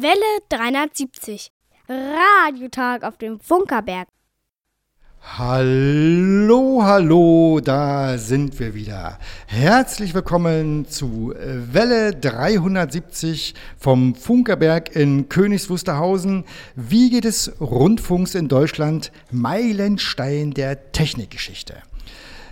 Welle 370. Radiotag auf dem Funkerberg. Hallo, hallo, da sind wir wieder. Herzlich willkommen zu Welle 370 vom Funkerberg in Königs Wusterhausen. Wie geht es Rundfunks in Deutschland? Meilenstein der Technikgeschichte.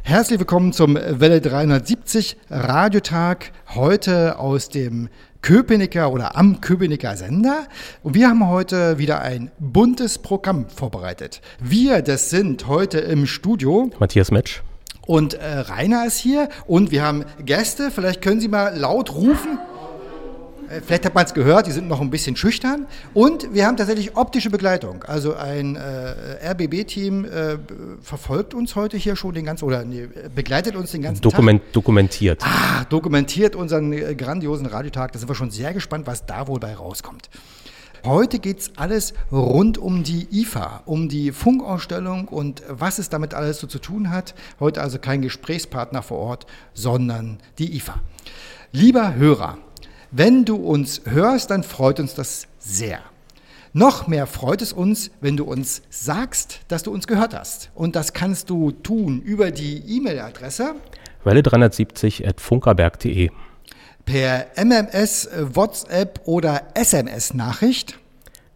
Herzlich willkommen zum Welle 370 Radiotag, heute aus dem Köpenicker oder am Köpenicker Sender. Und wir haben heute wieder ein buntes Programm vorbereitet. Wir, das sind heute im Studio Matthias Metsch. Und äh, Rainer ist hier und wir haben Gäste. Vielleicht können Sie mal laut rufen. Äh, vielleicht hat man es gehört, die sind noch ein bisschen schüchtern. Und wir haben tatsächlich optische Begleitung. Also ein äh, RBB-Team äh, verfolgt uns heute hier schon den ganzen, oder nee, begleitet uns den ganzen Dokument, Tag. Dokumentiert. Ah, dokumentiert unseren äh, grandiosen Radiotag. Da sind wir schon sehr gespannt, was da wohl bei rauskommt. Heute geht es alles rund um die IFA, um die Funkausstellung und was es damit alles so zu tun hat. Heute also kein Gesprächspartner vor Ort, sondern die IFA. Lieber Hörer, wenn du uns hörst, dann freut uns das sehr. Noch mehr freut es uns, wenn du uns sagst, dass du uns gehört hast. Und das kannst du tun über die E-Mail-Adresse Welle 370 at funkerberg.de. Per MMS, WhatsApp oder SMS-Nachricht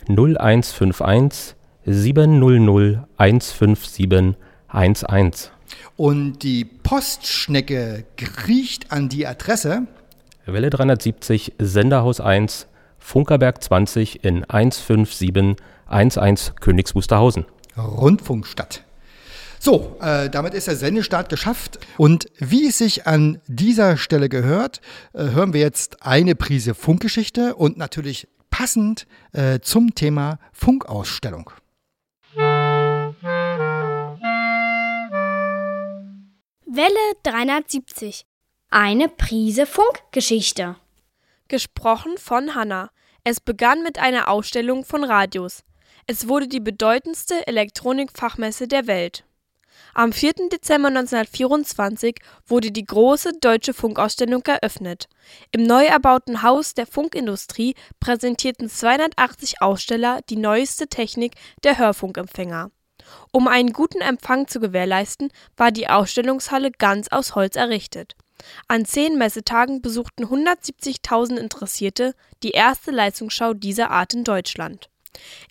0151 700 157 11. Und die Postschnecke kriecht an die Adresse Welle 370, Senderhaus 1, Funkerberg 20 in 15711 Königs Wusterhausen. Rundfunkstadt. So, äh, damit ist der Sendestart geschafft. Und wie es sich an dieser Stelle gehört, äh, hören wir jetzt eine Prise Funkgeschichte und natürlich passend äh, zum Thema Funkausstellung. Welle 370. Eine Prise Funkgeschichte. Gesprochen von Hanna. Es begann mit einer Ausstellung von Radios. Es wurde die bedeutendste Elektronikfachmesse der Welt. Am 4. Dezember 1924 wurde die große deutsche Funkausstellung eröffnet. Im neu erbauten Haus der Funkindustrie präsentierten 280 Aussteller die neueste Technik der Hörfunkempfänger. Um einen guten Empfang zu gewährleisten, war die Ausstellungshalle ganz aus Holz errichtet. An zehn Messetagen besuchten 170.000 Interessierte die erste Leistungsschau dieser Art in Deutschland.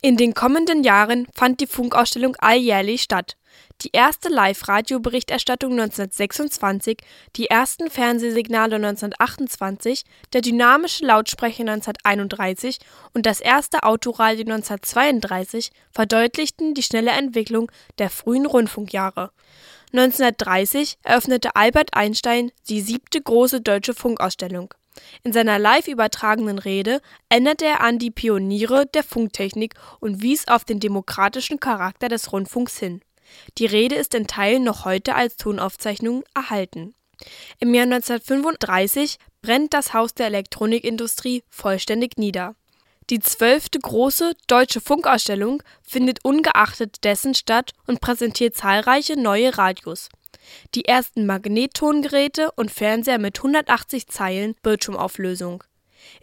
In den kommenden Jahren fand die Funkausstellung alljährlich statt. Die erste Live-Radio-Berichterstattung 1926, die ersten Fernsehsignale 1928, der dynamische Lautsprecher 1931 und das erste Autoradio 1932 verdeutlichten die schnelle Entwicklung der frühen Rundfunkjahre. 1930 eröffnete Albert Einstein die siebte große deutsche Funkausstellung. In seiner live übertragenen Rede erinnerte er an die Pioniere der Funktechnik und wies auf den demokratischen Charakter des Rundfunks hin. Die Rede ist in Teilen noch heute als Tonaufzeichnung erhalten. Im Jahr 1935 brennt das Haus der Elektronikindustrie vollständig nieder. Die zwölfte große deutsche Funkausstellung findet ungeachtet dessen statt und präsentiert zahlreiche neue Radios. Die ersten Magnettongeräte und Fernseher mit 180 Zeilen Bildschirmauflösung.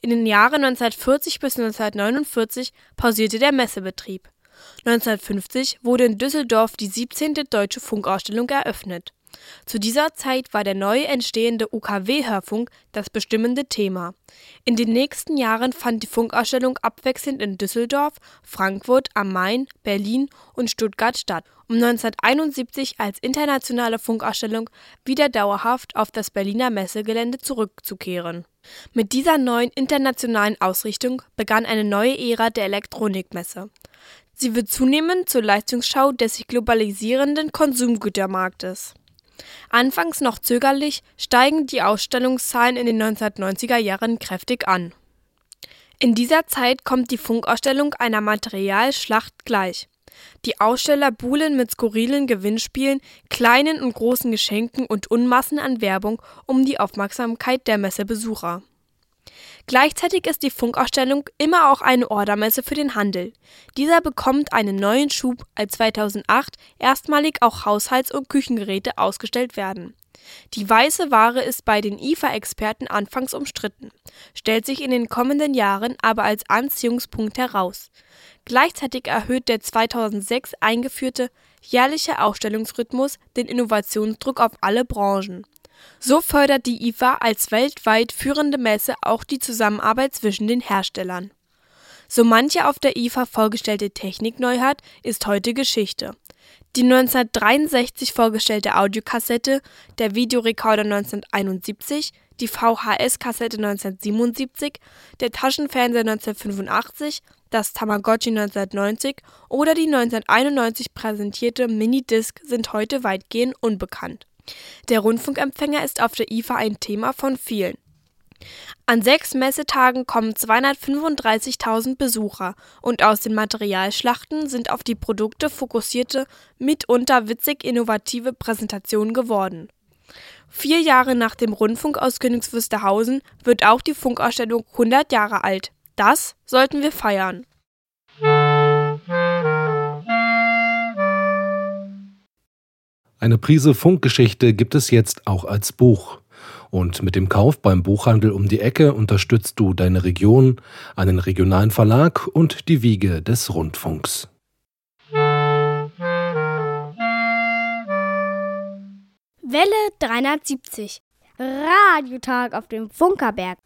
In den Jahren 1940 bis 1949 pausierte der Messebetrieb. 1950 wurde in Düsseldorf die 17. Deutsche Funkausstellung eröffnet. Zu dieser Zeit war der neu entstehende UKW-Hörfunk das bestimmende Thema. In den nächsten Jahren fand die Funkausstellung abwechselnd in Düsseldorf, Frankfurt am Main, Berlin und Stuttgart statt, um 1971 als internationale Funkausstellung wieder dauerhaft auf das Berliner Messegelände zurückzukehren. Mit dieser neuen internationalen Ausrichtung begann eine neue Ära der Elektronikmesse. Sie wird zunehmend zur Leistungsschau des sich globalisierenden Konsumgütermarktes. Anfangs noch zögerlich, steigen die Ausstellungszahlen in den 1990er Jahren kräftig an. In dieser Zeit kommt die Funkausstellung einer Materialschlacht gleich. Die Aussteller buhlen mit skurrilen Gewinnspielen, kleinen und großen Geschenken und Unmassen an Werbung um die Aufmerksamkeit der Messebesucher. Gleichzeitig ist die Funkausstellung immer auch eine Ordermesse für den Handel. Dieser bekommt einen neuen Schub, als 2008 erstmalig auch Haushalts- und Küchengeräte ausgestellt werden. Die weiße Ware ist bei den IFA-Experten anfangs umstritten, stellt sich in den kommenden Jahren aber als Anziehungspunkt heraus. Gleichzeitig erhöht der 2006 eingeführte jährliche Ausstellungsrhythmus den Innovationsdruck auf alle Branchen. So fördert die IFA als weltweit führende Messe auch die Zusammenarbeit zwischen den Herstellern. So manche auf der IFA vorgestellte Technikneuheit ist heute Geschichte. Die 1963 vorgestellte Audiokassette, der Videorekorder 1971, die VHS-Kassette 1977, der Taschenfernseher 1985, das Tamagotchi 1990 oder die 1991 präsentierte Minidisc sind heute weitgehend unbekannt. Der Rundfunkempfänger ist auf der IFA ein Thema von vielen. An sechs Messetagen kommen 235.000 Besucher und aus den Materialschlachten sind auf die Produkte fokussierte, mitunter witzig innovative Präsentationen geworden. Vier Jahre nach dem Rundfunk aus Königs Wusterhausen wird auch die Funkausstellung 100 Jahre alt. Das sollten wir feiern. Eine Prise Funkgeschichte gibt es jetzt auch als Buch. Und mit dem Kauf beim Buchhandel um die Ecke unterstützt du deine Region, einen regionalen Verlag und die Wiege des Rundfunks. Welle 370. Radiotag auf dem Funkerberg.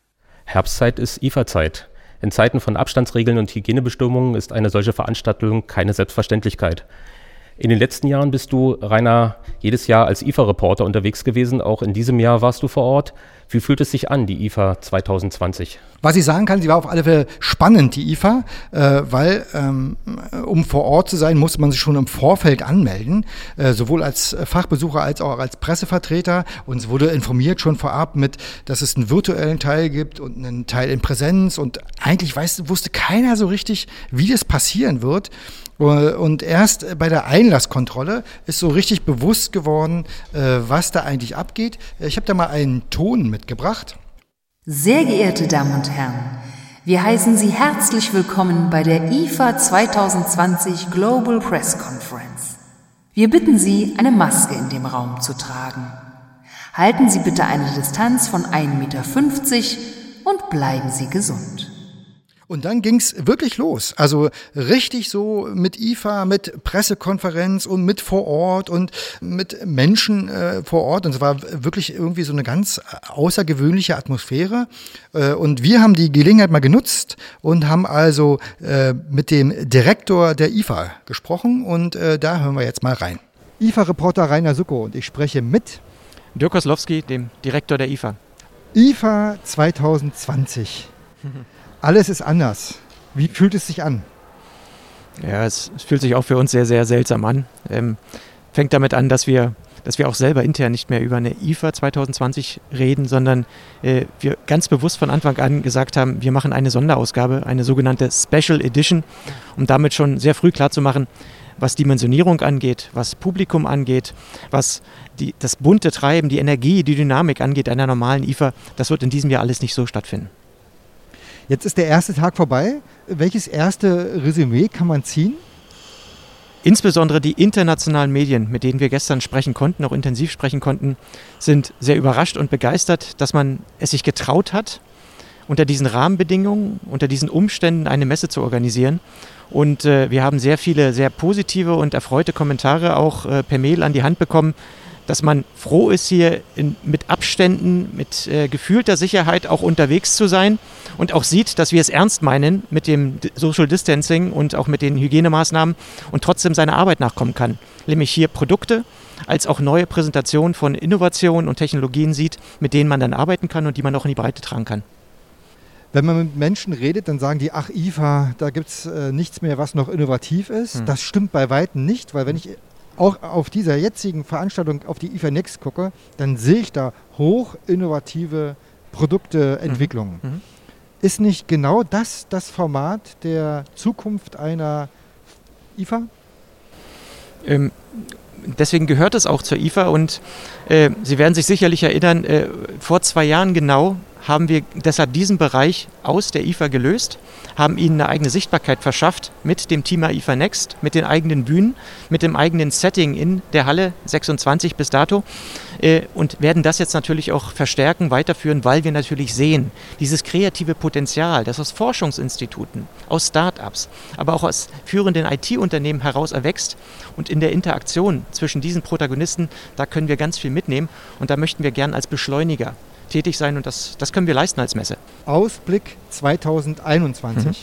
Herbstzeit ist IFA-Zeit. In Zeiten von Abstandsregeln und Hygienebestimmungen ist eine solche Veranstaltung keine Selbstverständlichkeit. In den letzten Jahren bist du, Rainer, jedes Jahr als IFA-Reporter unterwegs gewesen. Auch in diesem Jahr warst du vor Ort. Wie fühlt es sich an, die IFA 2020? Was ich sagen kann, sie war auf alle Fälle spannend, die IFA, äh, weil ähm, um vor Ort zu sein, musste man sich schon im Vorfeld anmelden, äh, sowohl als Fachbesucher als auch als Pressevertreter. Uns wurde informiert schon vorab mit, dass es einen virtuellen Teil gibt und einen Teil in Präsenz. Und eigentlich weiß, wusste keiner so richtig, wie das passieren wird. Und erst bei der Einlasskontrolle ist so richtig bewusst geworden, äh, was da eigentlich abgeht. Ich habe da mal einen Ton mitgebracht. Sehr geehrte Damen und Herren, wir heißen Sie herzlich willkommen bei der IFA 2020 Global Press Conference. Wir bitten Sie, eine Maske in dem Raum zu tragen. Halten Sie bitte eine Distanz von 1,50 Meter und bleiben Sie gesund. Und dann ging's wirklich los. Also richtig so mit IFA, mit Pressekonferenz und mit vor Ort und mit Menschen äh, vor Ort. Und es war wirklich irgendwie so eine ganz außergewöhnliche Atmosphäre. Äh, und wir haben die Gelegenheit mal genutzt und haben also äh, mit dem Direktor der IFA gesprochen. Und äh, da hören wir jetzt mal rein. IFA-Reporter Rainer Sucko und ich spreche mit Dirk Koslowski, dem Direktor der IFA. IFA 2020. Alles ist anders. Wie fühlt es sich an? Ja, es, es fühlt sich auch für uns sehr, sehr seltsam an. Ähm, fängt damit an, dass wir, dass wir auch selber intern nicht mehr über eine IFA 2020 reden, sondern äh, wir ganz bewusst von Anfang an gesagt haben, wir machen eine Sonderausgabe, eine sogenannte Special Edition, um damit schon sehr früh klarzumachen, was Dimensionierung angeht, was Publikum angeht, was die, das bunte Treiben, die Energie, die Dynamik angeht einer normalen IFA, das wird in diesem Jahr alles nicht so stattfinden. Jetzt ist der erste Tag vorbei. Welches erste Resümee kann man ziehen? Insbesondere die internationalen Medien, mit denen wir gestern sprechen konnten, auch intensiv sprechen konnten, sind sehr überrascht und begeistert, dass man es sich getraut hat, unter diesen Rahmenbedingungen, unter diesen Umständen eine Messe zu organisieren. Und äh, wir haben sehr viele sehr positive und erfreute Kommentare auch äh, per Mail an die Hand bekommen, dass man froh ist, hier in, mit Abständen, mit äh, gefühlter Sicherheit auch unterwegs zu sein und auch sieht, dass wir es ernst meinen mit dem Social Distancing und auch mit den Hygienemaßnahmen und trotzdem seiner Arbeit nachkommen kann. Nämlich hier Produkte als auch neue Präsentationen von Innovationen und Technologien sieht, mit denen man dann arbeiten kann und die man auch in die Breite tragen kann. Wenn man mit Menschen redet, dann sagen die, ach IFA, da gibt es äh, nichts mehr, was noch innovativ ist. Hm. Das stimmt bei Weitem nicht, weil wenn ich auch auf dieser jetzigen Veranstaltung auf die IFA Next gucke, dann sehe ich da hoch innovative Produkteentwicklungen. Mhm. Mhm. Ist nicht genau das das Format der Zukunft einer IFA? Ähm, deswegen gehört es auch zur IFA und äh, Sie werden sich sicherlich erinnern, äh, vor zwei Jahren genau haben wir deshalb diesen Bereich aus der IFA gelöst, haben ihnen eine eigene Sichtbarkeit verschafft mit dem Thema IFA Next, mit den eigenen Bühnen, mit dem eigenen Setting in der Halle 26 bis dato. äh, und werden das jetzt natürlich auch verstärken, weiterführen, weil wir natürlich sehen, dieses kreative Potenzial, das aus Forschungsinstituten, aus Start-ups, aber auch aus führenden IT-Unternehmen heraus erwächst und in der Interaktion zwischen diesen Protagonisten, da können wir ganz viel mitnehmen und da möchten wir gern als Beschleuniger tätig sein und das, das können wir leisten als Messe. Ausblick 2021. Mhm.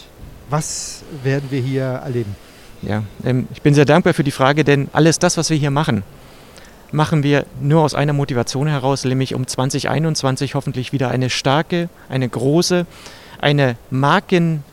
Was werden wir hier erleben? Ja, ähm, ich bin sehr dankbar für die Frage, denn alles das, was wir hier machen, machen wir nur aus einer Motivation heraus, nämlich um 2021 hoffentlich wieder eine starke, eine große, eine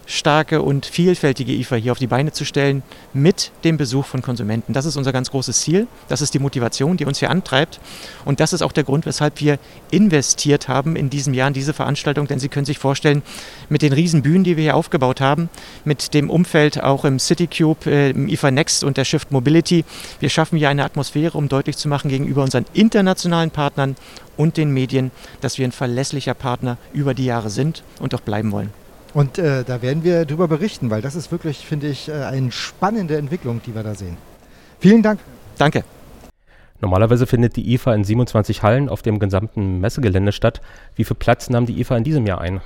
markenstarke und vielfältige IFA hier auf die Beine zu stellen mit dem Besuch von Konsumenten. Das ist unser ganz großes Ziel. Das ist die Motivation, die uns hier antreibt. Und das ist auch der Grund, weshalb wir investiert haben in diesem Jahr in diese Veranstaltung. Denn Sie können sich vorstellen, mit den riesen Bühnen, die wir hier aufgebaut haben, mit dem Umfeld auch im CityCube, äh, im IFA Next und der Shift Mobility, wir schaffen hier eine Atmosphäre, um deutlich zu machen gegenüber unseren internationalen Partnern und den Medien, dass wir ein verlässlicher Partner über die Jahre sind und auch bleiben wollen. Und äh, da werden wir darüber berichten, weil das ist wirklich, finde ich, äh, eine spannende Entwicklung, die wir da sehen. Vielen Dank. Danke. Normalerweise findet die IFA in 27 Hallen auf dem gesamten Messegelände statt. Wie viel Platz nahm die IFA in diesem Jahr ein?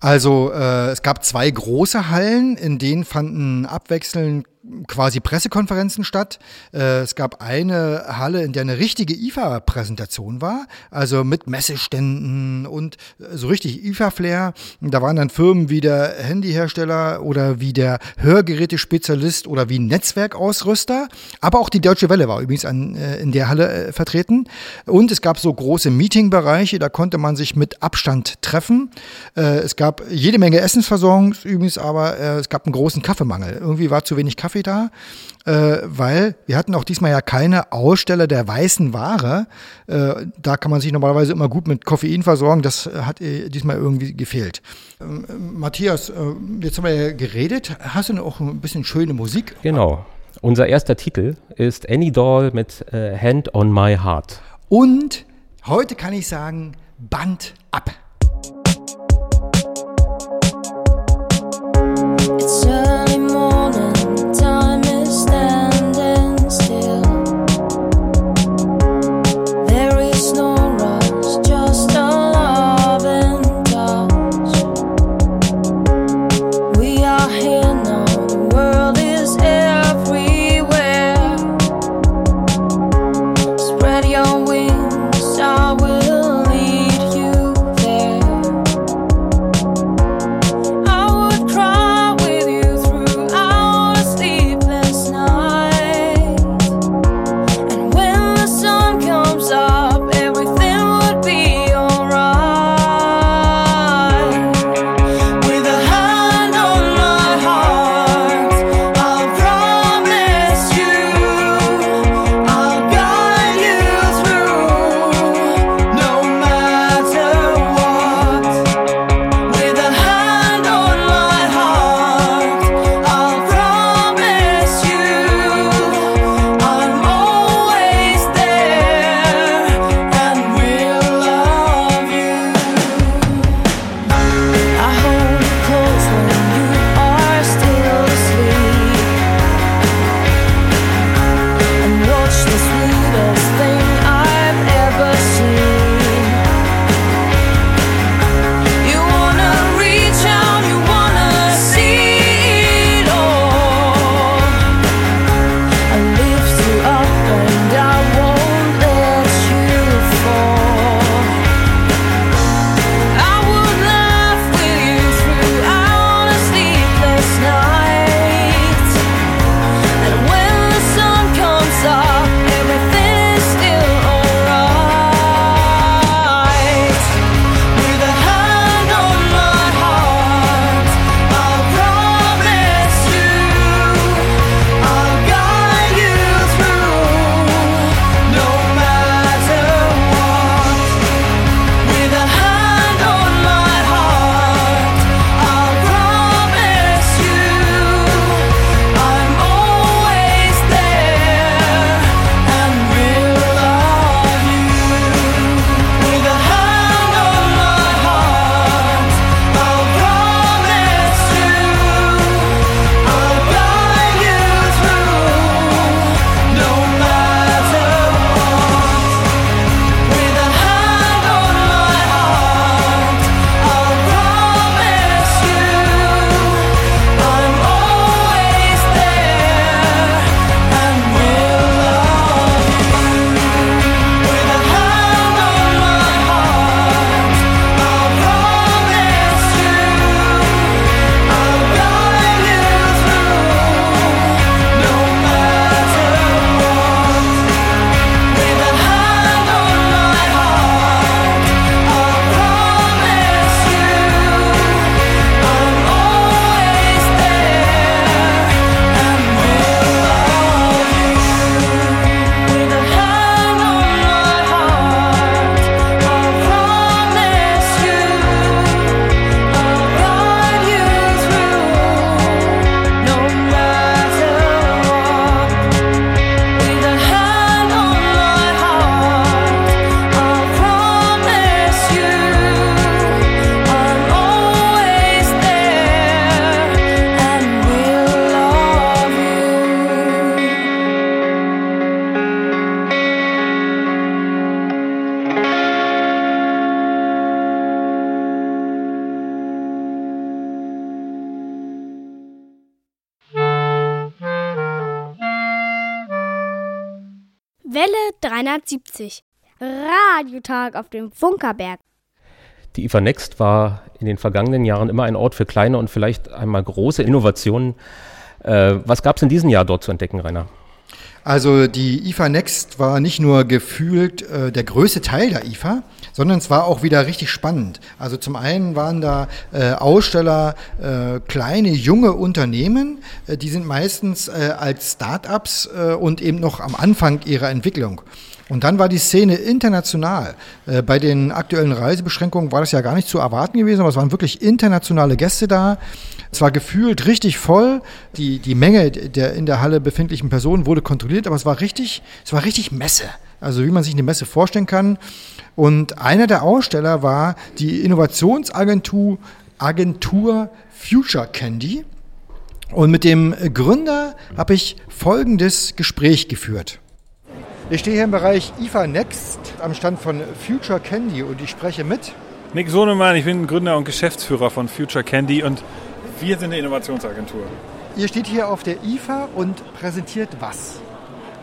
Also äh, es gab zwei große Hallen, in denen fanden abwechselnd quasi Pressekonferenzen statt. Äh, es gab eine Halle, in der eine richtige IFA-Präsentation war, also mit Messeständen und so richtig IFA-Flair. Da waren dann Firmen wie der Handyhersteller oder wie der Hörgerätespezialist oder wie Netzwerkausrüster. Aber auch die Deutsche Welle war übrigens an, äh, in der Halle äh, vertreten. Und es gab so große Meetingbereiche, da konnte man sich mit Abstand treffen. es gab jede Menge Essensversorgung übrigens, aber es gab einen großen Kaffeemangel. Irgendwie war zu wenig Kaffee da, äh, weil wir hatten auch diesmal ja keine Aussteller der weißen Ware. Äh, da kann man sich normalerweise immer gut mit Koffein versorgen. Das äh, hat äh, diesmal irgendwie gefehlt. Ähm, äh, Matthias, jetzt haben wir ja geredet. Hast du noch ein bisschen schöne Musik? Genau. Unser erster Titel ist Any Doll mit Hand on My Heart. Und heute kann ich sagen, Band ab. It's just Radiotag auf dem Funkerberg. Die IFA Next war in den vergangenen Jahren immer ein Ort für kleine und vielleicht einmal große Innovationen. Äh, was gab es in diesem Jahr dort zu entdecken, Rainer? Also die IFA Next war nicht nur gefühlt äh, der größte Teil der IFA, sondern es war auch wieder richtig spannend. Also zum einen waren da äh, Aussteller, äh, kleine, junge Unternehmen, äh, die sind meistens äh, als Start-ups äh, und eben noch am Anfang ihrer Entwicklung. Und dann war die Szene international. Bei den aktuellen Reisebeschränkungen war das ja gar nicht zu erwarten gewesen, aber es waren wirklich internationale Gäste da. Es war gefühlt richtig voll. Die, die Menge der in der Halle befindlichen Personen wurde kontrolliert, aber es war richtig, es war richtig Messe. Also wie man sich eine Messe vorstellen kann. Und einer der Aussteller war die Innovationsagentur Agentur Future Candy. Und mit dem Gründer habe ich folgendes Gespräch geführt. Ich stehe hier im Bereich IFA Next am Stand von Future Candy und ich spreche mit. Nick Sohnemann, ich bin Gründer und Geschäftsführer von Future Candy und wir sind eine Innovationsagentur. Ihr steht hier auf der IFA und präsentiert was?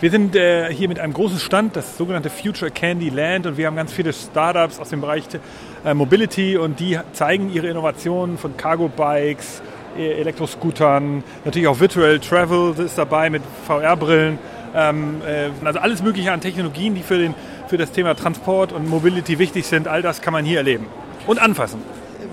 Wir sind äh, hier mit einem großen Stand, das sogenannte Future Candy Land, und wir haben ganz viele Startups aus dem Bereich äh, Mobility und die zeigen ihre Innovationen von Cargo Bikes, e-, Elektroscootern, natürlich auch Virtual Travel ist dabei mit VR-Brillen. Ähm, äh, also alles Mögliche an Technologien, die für, den, für das Thema Transport und Mobility wichtig sind, all das kann man hier erleben und anfassen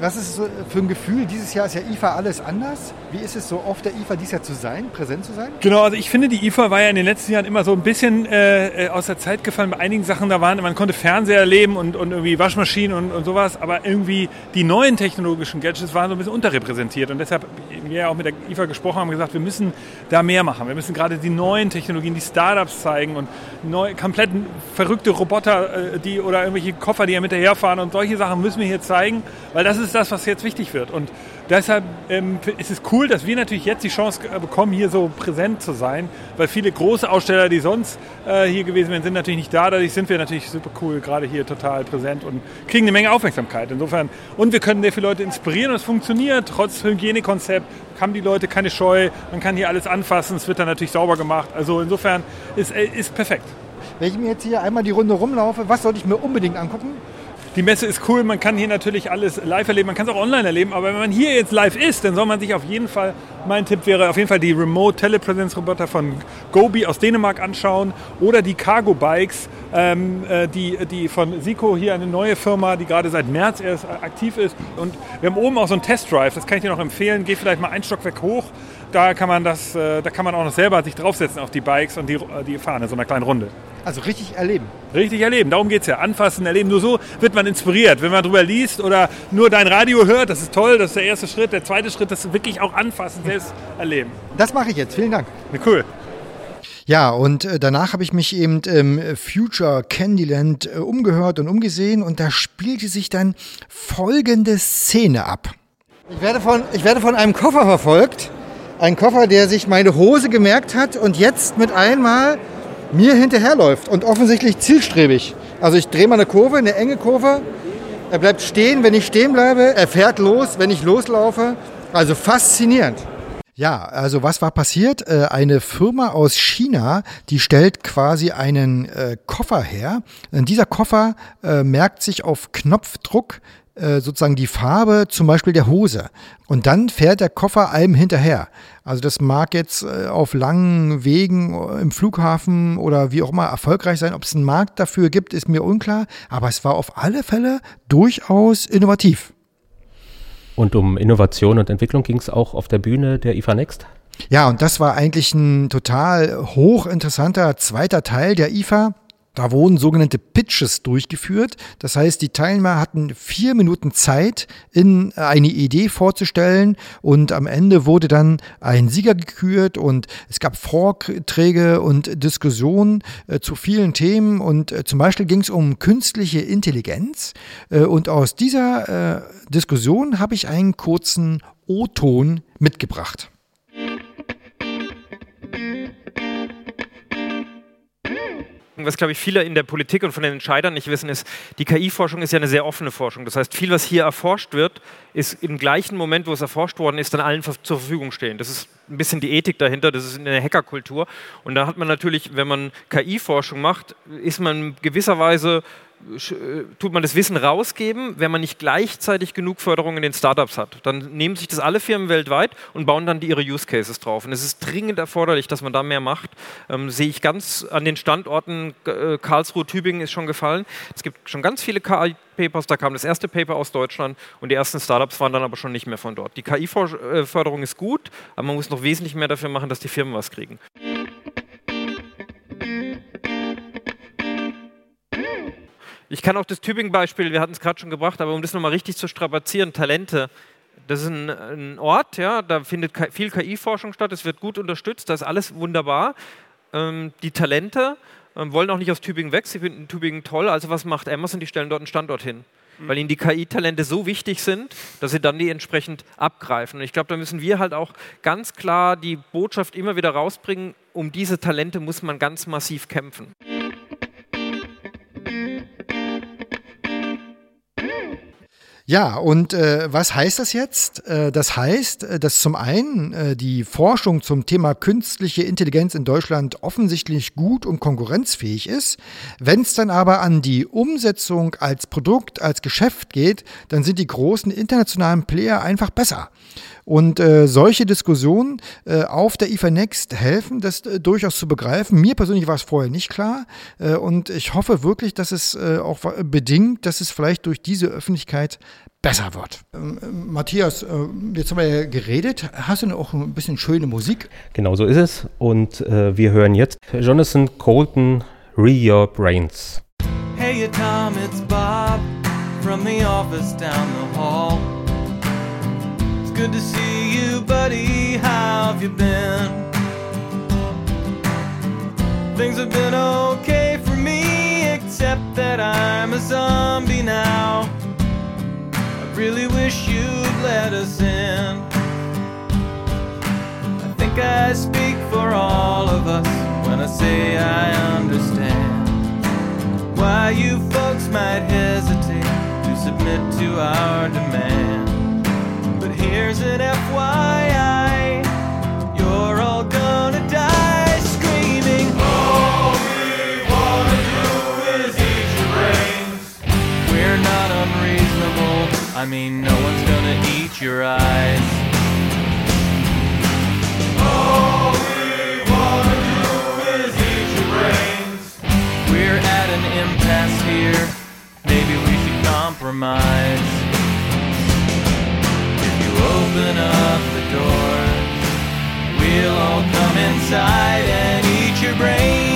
was ist es für ein Gefühl? Dieses Jahr ist ja IFA alles anders. Wie ist es so auf der IFA dieses Jahr zu sein, präsent zu sein? Genau, also ich finde, die IFA war ja in den letzten Jahren immer so ein bisschen äh, aus der Zeit gefallen. Bei einigen Sachen, da waren, man konnte Fernseher erleben und, und irgendwie Waschmaschinen und, und sowas, aber irgendwie die neuen technologischen Gadgets waren so ein bisschen unterrepräsentiert. Und deshalb, wir ja auch mit der IFA gesprochen haben, gesagt, wir müssen da mehr machen. Wir müssen gerade die neuen Technologien, die Startups zeigen und neu, komplett verrückte Roboter, äh, die oder irgendwelche Koffer, die ja hinterherfahren und solche Sachen müssen wir hier zeigen, weil das ist ist das, was jetzt wichtig wird. Und deshalb ähm, ist es cool, dass wir natürlich jetzt die Chance bekommen, hier so präsent zu sein, weil viele große Aussteller, die sonst äh, hier gewesen wären, sind natürlich nicht da. Dadurch sind wir natürlich super cool, gerade hier total präsent und kriegen eine Menge Aufmerksamkeit. Insofern, und wir können sehr viele Leute inspirieren und es funktioniert. Trotz Hygienekonzept haben die Leute keine Scheu, man kann hier alles anfassen, es wird dann natürlich sauber gemacht. Also insofern ist, äh, ist perfekt. Wenn ich mir jetzt hier einmal die Runde rumlaufe, was sollte ich mir unbedingt angucken? Die Messe ist cool, man kann hier natürlich alles live erleben, man kann es auch online erleben, aber wenn man hier jetzt live ist, dann soll man sich auf jeden Fall, mein Tipp wäre auf jeden Fall die Remote Telepresence Roboter von Gobi aus Dänemark anschauen oder die Cargo Bikes, ähm, äh, die, die von Sico hier eine neue Firma, die gerade seit März erst aktiv ist und wir haben oben auch so einen Test Drive, das kann ich dir noch empfehlen, geh vielleicht mal ein Stockwerk hoch, da kann man das, äh, da kann man auch noch selber sich draufsetzen auf die Bikes und die, die fahren in so einer kleinen Runde. Also richtig erleben. Richtig erleben, darum geht es ja. Anfassen, erleben. Nur so wird man inspiriert. Wenn man drüber liest oder nur dein Radio hört, das ist toll, das ist der erste Schritt. Der zweite Schritt, das wirklich auch anfassen, selbst erleben. Das mache ich jetzt. Vielen Dank. cool. Ja, und äh, danach habe ich mich eben im Future Candyland äh, umgehört und umgesehen und da spielte sich dann folgende Szene ab. Ich werde von, ich werde von einem Koffer verfolgt. Ein Koffer, der sich meine Hose gemerkt hat und jetzt mit einmal mir hinterherläuft und offensichtlich zielstrebig. Also ich drehe mal eine Kurve, eine enge Kurve. Er bleibt stehen, wenn ich stehen bleibe. Er fährt los, wenn ich loslaufe. Also faszinierend. Ja, also was war passiert? Äh, eine Firma aus China, die stellt quasi einen äh, Koffer her. dieser Koffer äh, merkt sich auf Knopfdruck sozusagen die Farbe zum Beispiel der Hose. Und dann fährt der Koffer einem hinterher. Also das mag jetzt äh, auf langen Wegen äh, im Flughafen oder wie auch immer erfolgreich sein. Ob es einen Markt dafür gibt, ist mir unklar. Aber es war auf alle Fälle durchaus innovativ. Und um Innovation und Entwicklung ging es auch auf der Bühne der IFA Next? Ja, und das war eigentlich ein total hochinteressanter zweiter Teil der IFA. Da wurden sogenannte Pitches durchgeführt. Das heißt, die Teilnehmer hatten vier Minuten Zeit, in eine Idee vorzustellen und am Ende wurde dann ein Sieger gekürt und es gab Vorträge und Diskussionen äh, zu vielen Themen und äh, zum Beispiel ging es um künstliche Intelligenz äh, und aus dieser äh, Diskussion habe ich einen kurzen O-Ton mitgebracht. Was, glaube ich, viele in der Politik und von den Entscheidern nicht wissen, ist, die KI-Forschung ist ja eine sehr offene Forschung. Das heißt, viel, was hier erforscht wird, ist im gleichen Moment, wo es erforscht worden ist, dann allen zur Verfügung stehen. Das ist ein bisschen die Ethik dahinter, das ist eine Hackerkultur. Und da hat man natürlich, wenn man KI-Forschung macht, ist man gewisserweise tut man das Wissen rausgeben, wenn man nicht gleichzeitig genug Förderung in den Startups hat. Dann nehmen sich das alle Firmen weltweit und bauen dann die ihre Use Cases drauf. Und es ist dringend erforderlich, dass man da mehr macht. Ähm, sehe ich ganz an den Standorten, äh, Karlsruhe, Tübingen ist schon gefallen. Es gibt schon ganz viele KI-Papers, da kam das erste Paper aus Deutschland und die ersten Startups waren dann aber schon nicht mehr von dort. Die KI-Förderung ist gut, aber man muss noch wesentlich mehr dafür machen, dass die Firmen was kriegen. Ich kann auch das Tübingen-Beispiel, wir hatten es gerade schon gebracht, aber um das nochmal richtig zu strapazieren, Talente. Das ist ein, ein Ort, ja, da findet viel KI-Forschung statt, es wird gut unterstützt, das ist alles wunderbar. Ähm, die Talente ähm, wollen auch nicht aus Tübingen weg, sie finden Tübingen toll, also was macht Amazon? Die stellen dort einen Standort hin mhm. weil ihnen die KI-Talente so wichtig sind, dass sie dann die entsprechend abgreifen. Und ich glaube, da müssen wir halt auch ganz klar die Botschaft immer wieder rausbringen, um diese Talente muss man ganz massiv kämpfen. Ja, und äh, was heißt das jetzt? Äh, das heißt, äh, dass zum einen äh, die Forschung zum Thema künstliche Intelligenz in Deutschland offensichtlich gut und konkurrenzfähig ist. Wenn es dann aber an die Umsetzung als Produkt, als Geschäft geht, dann sind die großen internationalen Player einfach besser. Und äh, solche Diskussionen äh, auf der IFA Next helfen, das äh, durchaus zu begreifen. Mir persönlich war es vorher nicht klar. Äh, und ich hoffe wirklich, dass es äh, auch bedingt, dass es vielleicht durch diese Öffentlichkeit besser wird. Ähm, Matthias, äh, jetzt haben wir ja geredet. Hast du noch auch ein bisschen schöne Musik? Genau so ist es. Und wir hören jetzt Jonathan Colton, Re Your Brains. Hey Tom, it's Bob from the office down the hall. Good to see you, buddy. How have you been? Things have been okay for me, except that I'm a zombie now. I really wish you'd let us in. I think I speak for all of us when I say I understand why you folks might hesitate to submit to our demands here's an FYI. You're all gonna die screaming. All we wanna do is eat your brains. We're not unreasonable. I mean, no one's gonna eat your eyes. All we wanna do is eat your brains. We're at an impasse here. Maybe we should compromise open up the doors. We'll all come inside and eat your brains.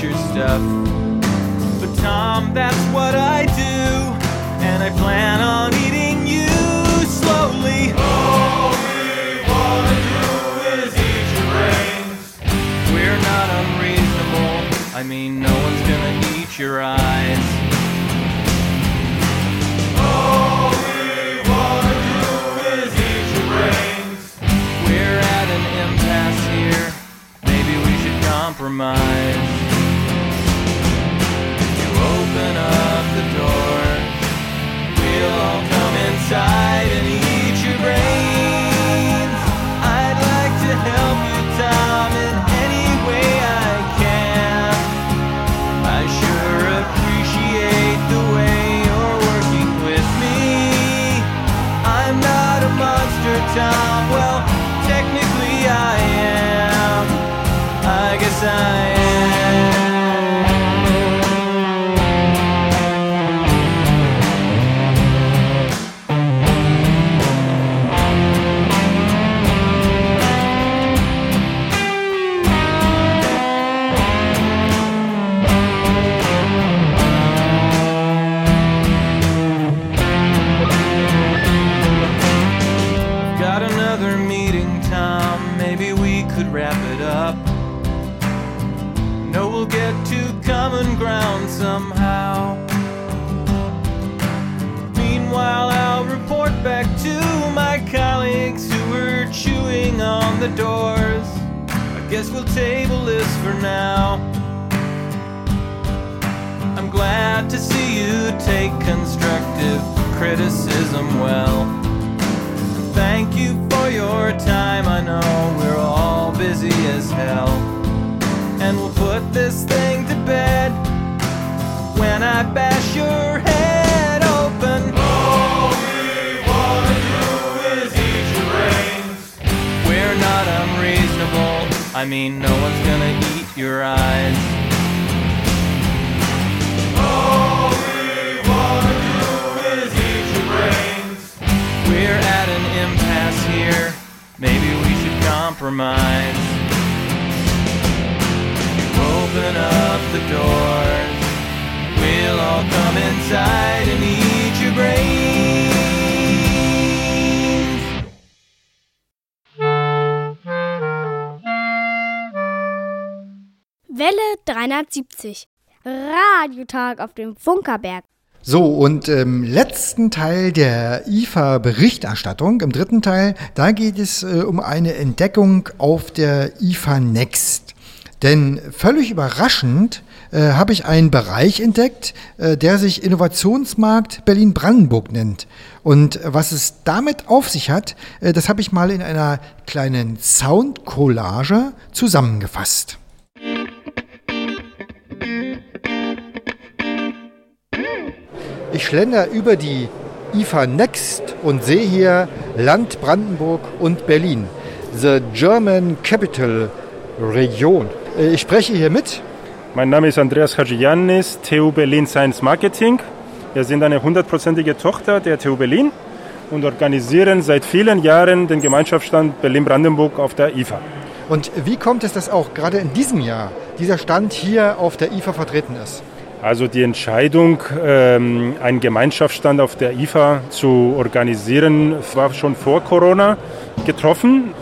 Picture stuff. But Tom, that's what I do, and I plan on eating you slowly. All we wanna do is eat your brains. We're not unreasonable. I mean, no one's gonna eat your eyes. All We'll all come inside and eat your brains. I'd like to help you, Tom, in any way I can. I sure appreciate the way you're working with me. I'm not a monster, Tom. Well, technically I am. I guess I am. Radiotag auf dem Funkerberg. So, und im letzten Teil der IFA-Berichterstattung, im dritten Teil, da geht es äh, um eine Entdeckung auf der IFA Next. Denn völlig überraschend äh, habe ich einen Bereich entdeckt, äh, der sich Innovationsmarkt Berlin-Brandenburg nennt. Und was es damit auf sich hat, äh, das habe ich mal in einer kleinen Sound-Collage zusammengefasst. Ich schlender über die IFA Next und sehe hier Land Brandenburg und Berlin. The German Capital Region. Äh, Ich spreche hier mit. Mein Name ist Andreas Hadjiannis, TU Berlin Science Marketing. Wir sind eine hundertprozentige Tochter der TU Berlin und organisieren seit vielen Jahren den Gemeinschaftsstand Berlin-Brandenburg auf der IFA. Und wie kommt es, dass auch gerade in diesem Jahr dieser Stand hier auf der IFA vertreten ist? Also die Entscheidung, ähm, einen Gemeinschaftsstand auf der IFA zu organisieren, war schon vor Corona getroffen.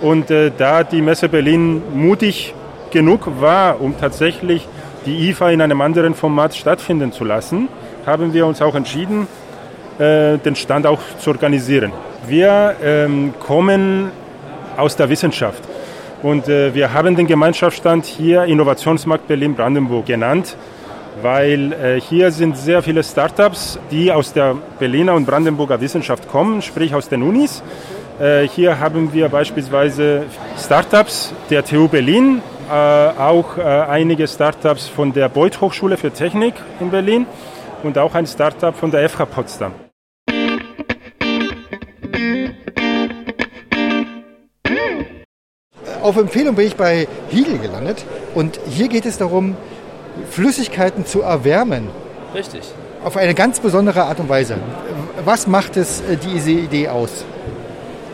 Und äh, da die Messe Berlin mutig genug war, um tatsächlich die IFA in einem anderen Format stattfinden zu lassen, haben wir uns auch entschieden, äh, den Stand auch zu organisieren. Wir ähm, kommen aus der Wissenschaft und äh, wir haben den Gemeinschaftsstand hier Innovationsmarkt Berlin-Brandenburg genannt, weil äh, hier sind sehr viele Startups, die aus der Berliner und Brandenburger Wissenschaft kommen, sprich aus den Unis. Äh, hier haben wir beispielsweise Startups der TU Berlin, äh, auch äh, einige Startups von der Beuth Hochschule für Technik in Berlin und auch ein Startup von der FH Potsdam. Auf Empfehlung bin ich bei Hegel gelandet und hier geht es darum, Flüssigkeiten zu erwärmen. Richtig. Auf eine ganz besondere Art und Weise. Was macht es äh, diese Idee aus?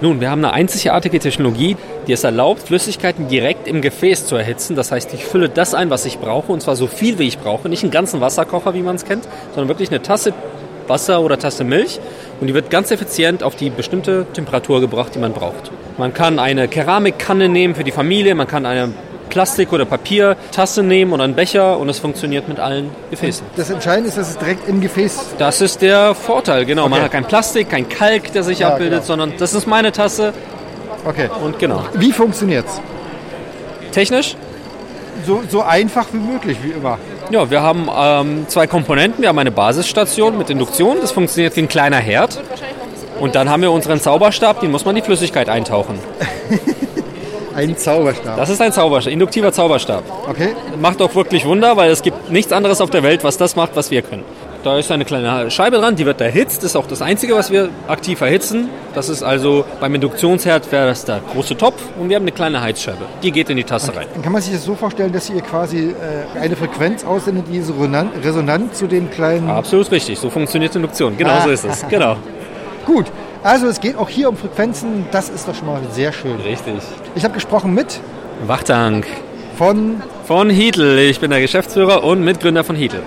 Nun, wir haben eine einzigartige Technologie, die es erlaubt, Flüssigkeiten direkt im Gefäß zu erhitzen. Das heißt, ich fülle das ein, was ich brauche, und zwar so viel, wie ich brauche. Nicht einen ganzen Wasserkocher, wie man es kennt, sondern wirklich eine Tasse Wasser oder Tasse Milch. Und die wird ganz effizient auf die bestimmte Temperatur gebracht, die man braucht. Man kann eine Keramikkanne nehmen für die Familie, man kann eine Plastik- oder Papiertasse nehmen und einen Becher und es funktioniert mit allen Gefäßen. Das Entscheidende ist, dass es direkt im Gefäß. Das ist der Vorteil, genau. Man Okay. hat kein Plastik, kein Kalk, der sich Ja, abbildet, genau. sondern das ist meine Tasse. Okay. Und genau. Wie funktioniert's? Technisch? So, so einfach wie möglich, wie immer. Ja, wir haben ähm, zwei Komponenten. Wir haben eine Basisstation mit Induktion, das funktioniert wie ein kleiner Herd. Und dann haben wir unseren Zauberstab, den muss man in die Flüssigkeit eintauchen. Ein Zauberstab. Das ist ein Zauberstab, induktiver Zauberstab. Okay. Macht auch wirklich Wunder, weil es gibt nichts anderes auf der Welt, was das macht, was wir können. Da ist eine kleine Scheibe dran, die wird erhitzt, ist auch das Einzige, was wir aktiv erhitzen. Das ist also beim Induktionsherd wäre das der große Topf und wir haben eine kleine Heizscheibe. Die geht in die Tasse rein. Dann kann man sich das so vorstellen, dass ihr quasi äh, eine Frequenz aussendet, die so resonant zu dem kleinen. Absolut richtig, so funktioniert Induktion. Genau Ah. so ist es. Genau. Gut, also es geht auch hier um Frequenzen, das ist doch schon mal sehr schön. Richtig. Ich habe gesprochen mit Wachtank. Von? Von Hietl. Ich bin der Geschäftsführer und Mitgründer von Hietl.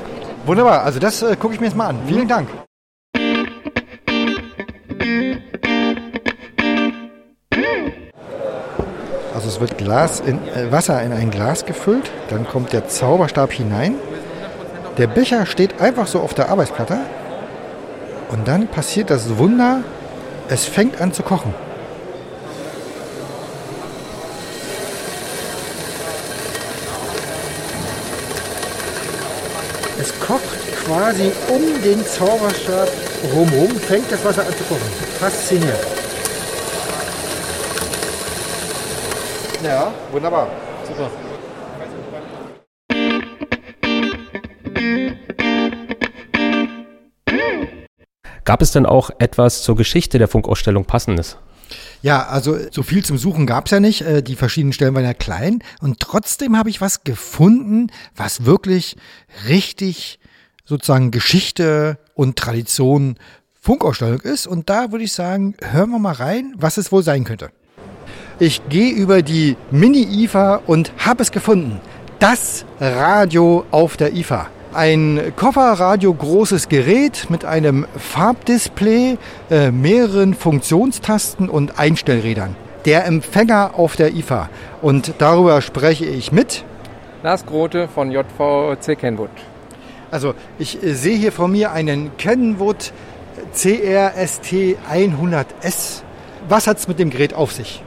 Wunderbar, also das äh, gucke ich mir jetzt mal an. Vielen Dank. Also es wird Glas in, äh, Wasser in ein Glas gefüllt, dann kommt der Zauberstab hinein. Der Becher steht einfach so auf der Arbeitsplatte und dann passiert das Wunder, es fängt an zu kochen. Es kocht quasi um den Zauberstab rumrum, fängt das Wasser an zu kochen. Faszinierend. Ja, wunderbar. Super. Gab es denn auch etwas zur Geschichte der Funkausstellung Passendes? Ja, also so viel zum Suchen gab es ja nicht. Äh, Die verschiedenen Stellen waren ja klein. Und trotzdem habe ich was gefunden, was wirklich richtig sozusagen Geschichte und Tradition Funkausstellung ist. Und da würde ich sagen, hören wir mal rein, was es wohl sein könnte. Ich gehe über die Mini-IFA und habe es gefunden. Das Radio auf der IFA. Ein Kofferradio großes Gerät mit einem Farbdisplay, äh, mehreren Funktionstasten und Einstellrädern. Der Empfänger auf der IFA. Und darüber spreche ich mit. Lars Grote von JVC Kenwood. Also ich äh, sehe hier vor mir einen Kenwood CRST 100S. Was hat es mit dem Gerät auf sich?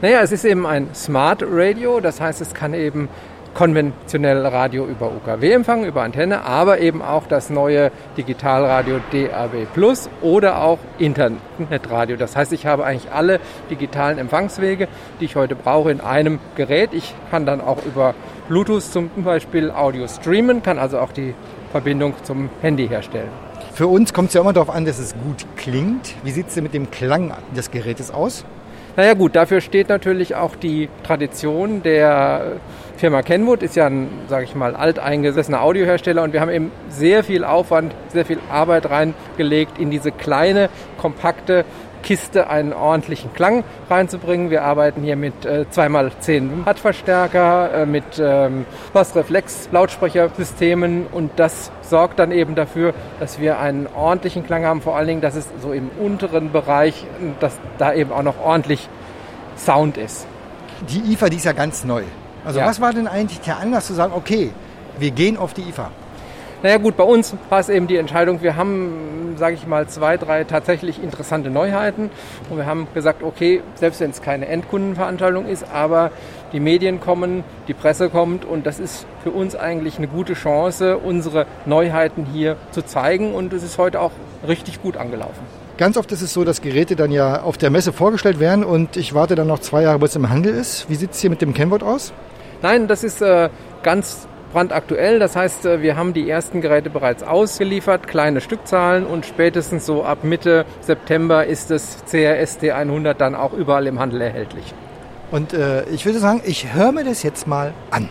Naja, es ist eben ein Smart Radio, das heißt, es kann eben konventionell Radio über UKW empfangen, über Antenne, aber eben auch das neue Digitalradio DAB Plus oder auch Internetradio. Das heißt, ich habe eigentlich alle digitalen Empfangswege, die ich heute brauche, in einem Gerät. Ich kann dann auch über Bluetooth zum Beispiel Audio streamen, kann also auch die Verbindung zum Handy herstellen. Für uns kommt es ja immer darauf an, dass es gut klingt. Wie sieht es denn mit dem Klang des Gerätes aus? Naja gut, dafür steht natürlich auch die Tradition der Firma Kenwood, ist ja ein, sage ich mal, alteingesessener Audiohersteller und wir haben eben sehr viel Aufwand, sehr viel Arbeit reingelegt in diese kleine, kompakte Kiste einen ordentlichen Klang reinzubringen. Wir arbeiten hier mit äh, 2x10 Watt Verstärker, äh, mit ähm, Bassreflex Lautsprechersystemen und das sorgt dann eben dafür, dass wir einen ordentlichen Klang haben, vor allen Dingen, dass es so im unteren Bereich, dass da eben auch noch ordentlich Sound ist. Die IFA, die ist ja ganz neu. Also Ja. was war denn eigentlich der Anlass zu sagen, okay, wir gehen auf die IFA? Naja gut, bei uns war es eben die Entscheidung, wir haben, sage ich mal, zwei, drei tatsächlich interessante Neuheiten und wir haben gesagt, okay, selbst wenn es keine Endkundenveranstaltung ist, aber die Medien kommen, die Presse kommt und das ist für uns eigentlich eine gute Chance, unsere Neuheiten hier zu zeigen und es ist heute auch richtig gut angelaufen. Ganz oft ist es so, dass Geräte dann ja auf der Messe vorgestellt werden und ich warte dann noch zwei Jahre, bis es im Handel ist. Wie sieht es hier mit dem Kennwort aus? Nein, das ist äh, ganz brandaktuell. Das heißt, äh, wir haben die ersten Geräte bereits ausgeliefert, kleine Stückzahlen und spätestens so ab Mitte September ist das CRST 100 dann auch überall im Handel erhältlich. Und äh, ich würde sagen, ich höre mir das jetzt mal an.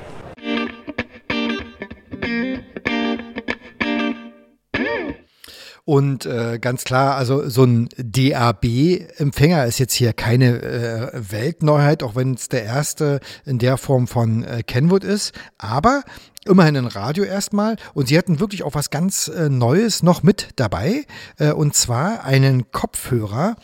Und äh, ganz klar, also so ein DAB-Empfänger ist jetzt hier keine äh, Weltneuheit, auch wenn es der erste in der Form von äh, Kenwood ist. Aber immerhin ein Radio erstmal. Und sie hatten wirklich auch was ganz äh, Neues noch mit dabei. Äh, und zwar einen Kopfhörer,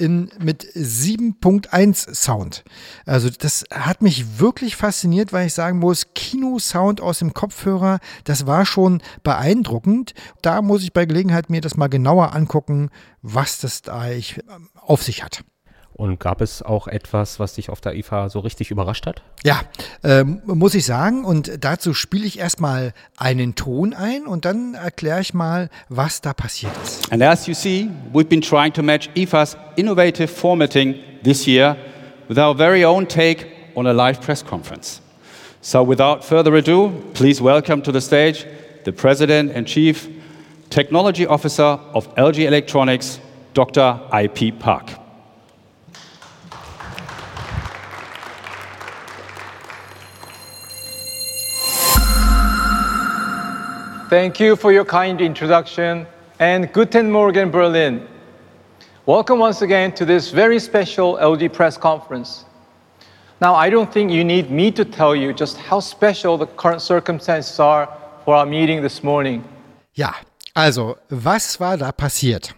in, mit 7.1 Sound. Also das hat mich wirklich fasziniert, weil ich sagen muss, Kinosound aus dem Kopfhörer, das war schon beeindruckend. Da muss ich bei Gelegenheit mir das mal genauer angucken, was das da ich, ähm, auf sich hat. Und gab es auch etwas, was dich auf der IFA so richtig überrascht hat? Ja, ähm, muss ich sagen. Und dazu spiele ich erstmal einen Ton ein und dann erkläre ich mal, was da passiert ist. And as you see, we've been trying to match IFA's innovative formatting this year with our very own take on a live press conference. So without further ado, please welcome to the stage the President and Chief Technology Officer of LG Electronics, Dr. IP Park. Thank you for your kind introduction and Guten Morgen Berlin. Welcome once again to this very special LG press conference. Now, I don't think you need me to tell you just how special the current circumstances are for our meeting this morning. Ja, also, was war da passiert?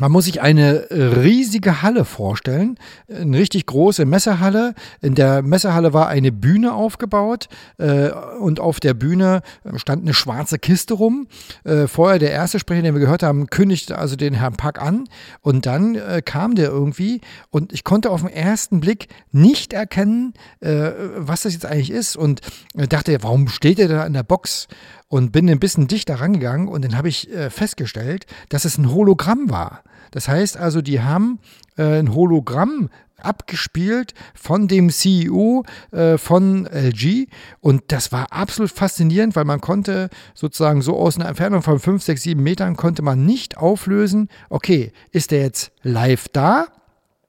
Man muss sich eine riesige Halle vorstellen, eine richtig große Messehalle. In der Messehalle war eine Bühne aufgebaut äh, und auf der Bühne stand eine schwarze Kiste rum. Äh, vorher der erste Sprecher, den wir gehört haben, kündigte also den Herrn Pack an und dann äh, kam der irgendwie und ich konnte auf den ersten Blick nicht erkennen, äh, was das jetzt eigentlich ist und dachte, warum steht er da in der Box? Und bin ein bisschen dichter rangegangen und dann habe ich äh, festgestellt, dass es ein Hologramm war. Das heißt also, die haben äh, ein Hologramm abgespielt von dem CEO äh, von LG und das war absolut faszinierend, weil man konnte sozusagen so aus einer Entfernung von 5, 6, 7 Metern konnte man nicht auflösen, okay, ist der jetzt live da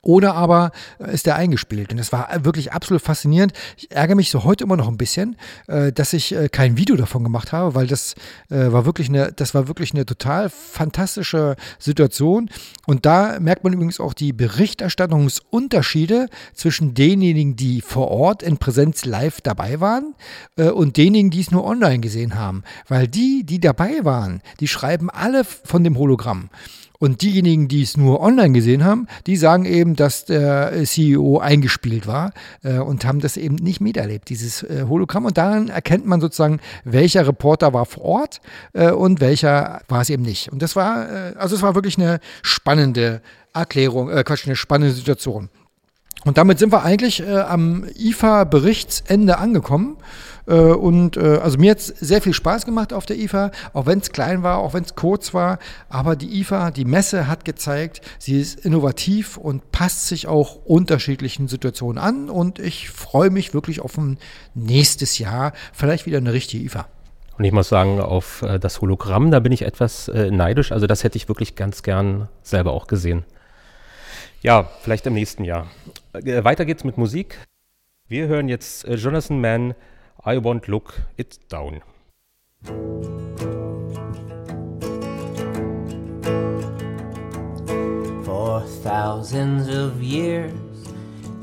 oder aber äh, ist der eingespielt. Und das war wirklich absolut faszinierend. Ich ärgere mich so heute immer noch ein bisschen, äh, dass ich äh, kein Video davon gemacht habe, weil das war wirklich eine, das war wirklich eine total fantastische Situation. Und da merkt man übrigens auch die Berichterstattungsunterschiede zwischen denjenigen, die vor Ort in Präsenz live dabei waren und denjenigen, die es nur online gesehen haben. Weil die, die dabei waren, die schreiben alle von dem Hologramm. Und diejenigen, die es nur online gesehen haben, die sagen eben, dass der CEO eingespielt war äh, und haben das eben nicht miterlebt, dieses äh, Hologramm. Und daran erkennt man sozusagen, welcher Reporter war vor Ort äh, und welcher war es eben nicht. Und das war, äh, also es war wirklich eine spannende Erklärung, äh, Quatsch, eine spannende Situation. Und damit sind wir eigentlich äh, am IFA-Berichtsende angekommen. Äh, und äh, also mir hat es sehr viel Spaß gemacht auf der IFA, auch wenn es klein war, auch wenn es kurz war. Aber die IFA, die Messe hat gezeigt, sie ist innovativ und passt sich auch unterschiedlichen Situationen an. Und ich freue mich wirklich auf ein nächstes Jahr, vielleicht wieder eine richtige IFA. Und ich muss sagen, auf äh, das Hologramm, da bin ich etwas neidisch. Also das hätte ich wirklich ganz gern selber auch gesehen. Ja, vielleicht im nächsten Jahr. Weiter geht's mit Musik. Wir hören jetzt Jonathan Mann I won't look it down. For thousands of years,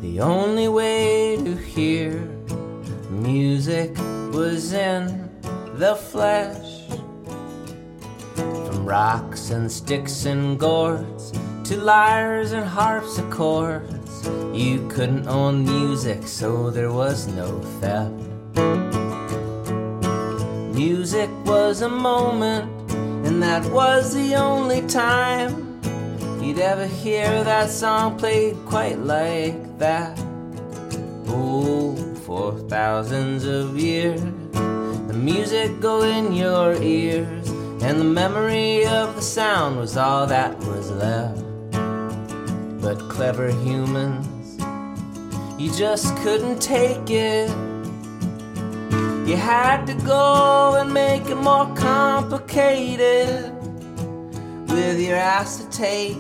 the only way to hear music was in the flesh. From rocks and sticks and gourds to lyres and harpsichords, you couldn't own music, so there was no theft. Music was a moment, and that was the only time you'd ever hear that song played quite like that. Oh, for thousands of years, the music go in your ears, and the memory of the sound was all that was left. But clever humans, you just couldn't take it. You had to go and make it more complicated with your acetate,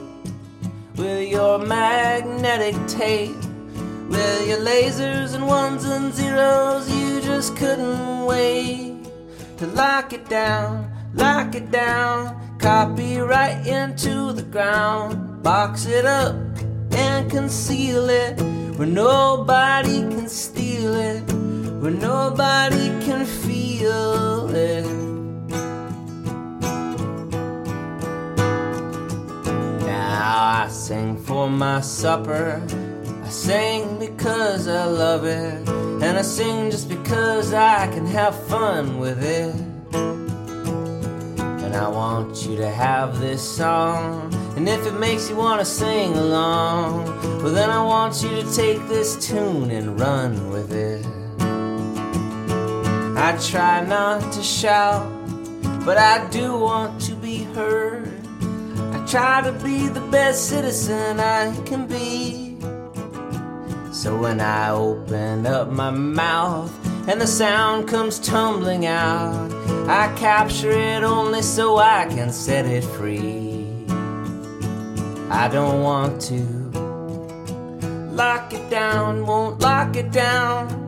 with your magnetic tape, with your lasers and ones and zeros. You just couldn't wait to lock it down, lock it down, copy right into the ground, box it up and conceal it where nobody can steal it where nobody can feel it. Now I sing for my supper. I sing because I love it. And I sing just because I can have fun with it. And I want you to have this song. And if it makes you want to sing along, well, then I want you to take this tune and run with it. I try not to shout, but I do want to be heard. I try to be the best citizen I can be. So when I open up my mouth and the sound comes tumbling out, I capture it only so I can set it free. I don't want to lock it down, won't lock it down.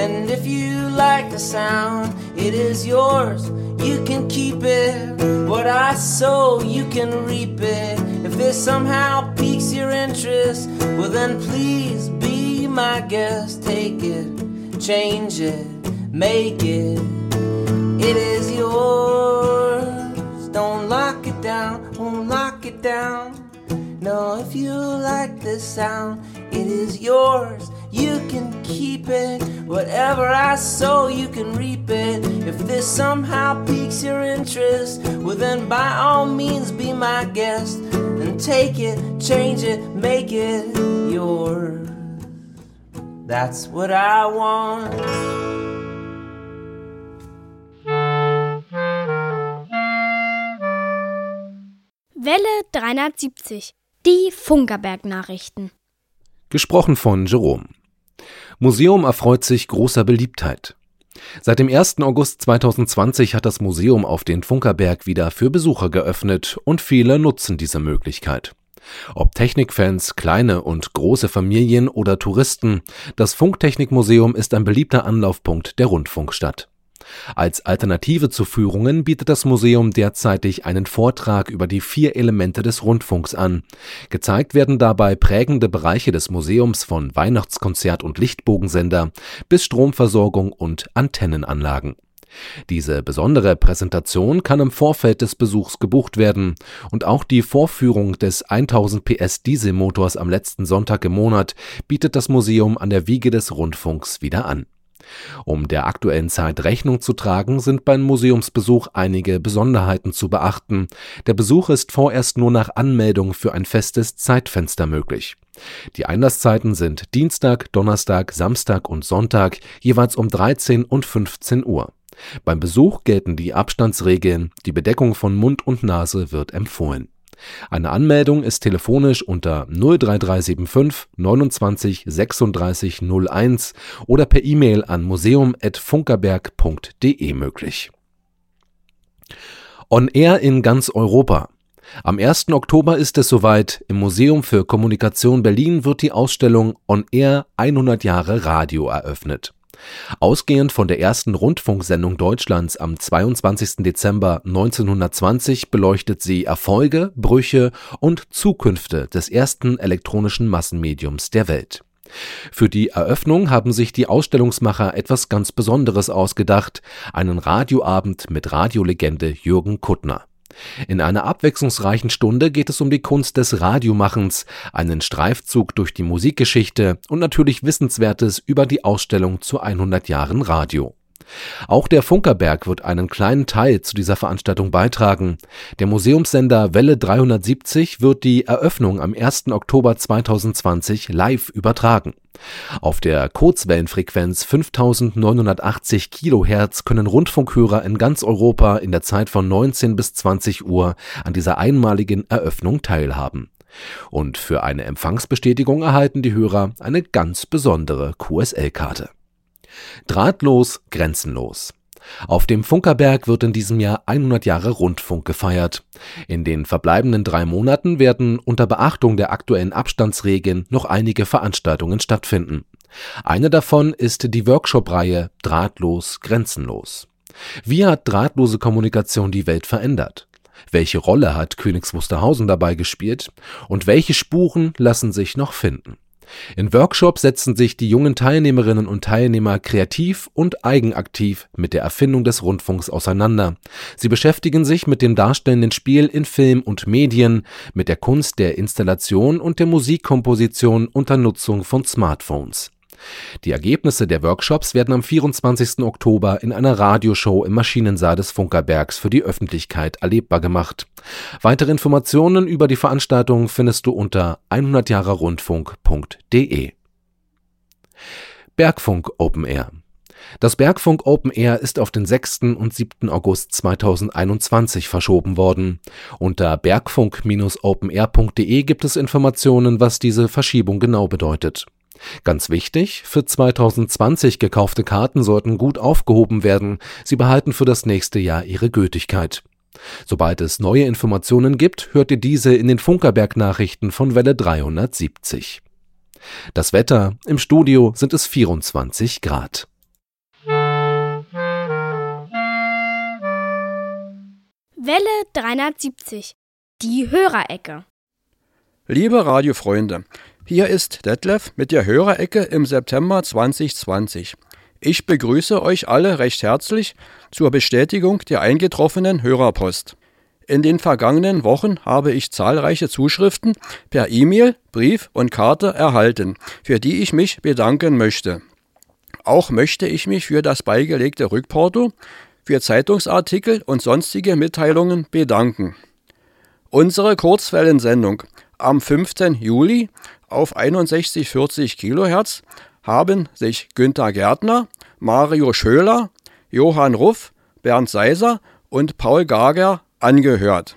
And if you like the sound, it is yours. You can keep it. What I sow, you can reap it. If this somehow piques your interest, well then please be my guest. Take it, change it, make it. It is yours. Don't lock it down, won't lock it down. this sound, it is yours. You can keep it. Whatever I sow, you can reap it. If this somehow piques your interest, well, then by all means be my guest. And take it, change it, make it yours. That's what I want. Welle 370. Die Funkerberg-Nachrichten. Gesprochen von Jerome. Museum erfreut sich großer Beliebtheit. Seit dem 1. August 2020 hat das Museum auf den Funkerberg wieder für Besucher geöffnet und viele nutzen diese Möglichkeit. Ob Technikfans, kleine und große Familien oder Touristen, das Funktechnikmuseum ist ein beliebter Anlaufpunkt der Rundfunkstadt. Als Alternative zu Führungen bietet das Museum derzeitig einen Vortrag über die vier Elemente des Rundfunks an. Gezeigt werden dabei prägende Bereiche des Museums von Weihnachtskonzert und Lichtbogensender bis Stromversorgung und Antennenanlagen. Diese besondere Präsentation kann im Vorfeld des Besuchs gebucht werden und auch die Vorführung des 1000 PS Dieselmotors am letzten Sonntag im Monat bietet das Museum an der Wiege des Rundfunks wieder an. Um der aktuellen Zeit Rechnung zu tragen, sind beim Museumsbesuch einige Besonderheiten zu beachten. Der Besuch ist vorerst nur nach Anmeldung für ein festes Zeitfenster möglich. Die Einlasszeiten sind Dienstag, Donnerstag, Samstag und Sonntag jeweils um 13 und 15 Uhr. Beim Besuch gelten die Abstandsregeln, die Bedeckung von Mund und Nase wird empfohlen. Eine Anmeldung ist telefonisch unter 03375 29 36 01 oder per E-Mail an museum.funkerberg.de möglich. On Air in ganz Europa. Am 1. Oktober ist es soweit. Im Museum für Kommunikation Berlin wird die Ausstellung On Air 100 Jahre Radio eröffnet. Ausgehend von der ersten Rundfunksendung Deutschlands am 22. Dezember 1920 beleuchtet sie Erfolge, Brüche und Zukünfte des ersten elektronischen Massenmediums der Welt. Für die Eröffnung haben sich die Ausstellungsmacher etwas ganz Besonderes ausgedacht, einen Radioabend mit Radiolegende Jürgen Kuttner. In einer abwechslungsreichen Stunde geht es um die Kunst des Radiomachens, einen Streifzug durch die Musikgeschichte und natürlich Wissenswertes über die Ausstellung zu 100 Jahren Radio. Auch der Funkerberg wird einen kleinen Teil zu dieser Veranstaltung beitragen. Der Museumssender Welle 370 wird die Eröffnung am 1. Oktober 2020 live übertragen. Auf der Kurzwellenfrequenz 5980 Kilohertz können Rundfunkhörer in ganz Europa in der Zeit von 19 bis 20 Uhr an dieser einmaligen Eröffnung teilhaben. Und für eine Empfangsbestätigung erhalten die Hörer eine ganz besondere QSL-Karte. Drahtlos, grenzenlos. Auf dem Funkerberg wird in diesem Jahr 100 Jahre Rundfunk gefeiert. In den verbleibenden drei Monaten werden unter Beachtung der aktuellen Abstandsregeln noch einige Veranstaltungen stattfinden. Eine davon ist die Workshop-Reihe Drahtlos, grenzenlos. Wie hat drahtlose Kommunikation die Welt verändert? Welche Rolle hat Königs Wusterhausen dabei gespielt? Und welche Spuren lassen sich noch finden? In Workshops setzen sich die jungen Teilnehmerinnen und Teilnehmer kreativ und eigenaktiv mit der Erfindung des Rundfunks auseinander. Sie beschäftigen sich mit dem darstellenden Spiel in Film und Medien, mit der Kunst der Installation und der Musikkomposition unter Nutzung von Smartphones. Die Ergebnisse der Workshops werden am 24. Oktober in einer Radioshow im Maschinensaal des Funkerbergs für die Öffentlichkeit erlebbar gemacht. Weitere Informationen über die Veranstaltung findest du unter 100jahrerundfunk.de. Bergfunk Open Air das Bergfunk Open Air ist auf den 6. und 7. August 2021 verschoben worden. Unter bergfunk-openair.de gibt es Informationen, was diese Verschiebung genau bedeutet. Ganz wichtig, für 2020 gekaufte Karten sollten gut aufgehoben werden, sie behalten für das nächste Jahr ihre Gültigkeit. Sobald es neue Informationen gibt, hört ihr diese in den Funkerberg-Nachrichten von Welle 370. Das Wetter im Studio sind es 24 Grad. Welle 370. Die Hörerecke. Liebe Radiofreunde, hier ist Detlef mit der Hörerecke im September 2020. Ich begrüße euch alle recht herzlich zur Bestätigung der eingetroffenen Hörerpost. In den vergangenen Wochen habe ich zahlreiche Zuschriften per E-Mail, Brief und Karte erhalten, für die ich mich bedanken möchte. Auch möchte ich mich für das beigelegte Rückporto, für Zeitungsartikel und sonstige Mitteilungen bedanken. Unsere Kurzwellensendung am 5. Juli auf 6140 kHz haben sich Günther Gärtner, Mario Schöler, Johann Ruff, Bernd Seiser und Paul Gager angehört.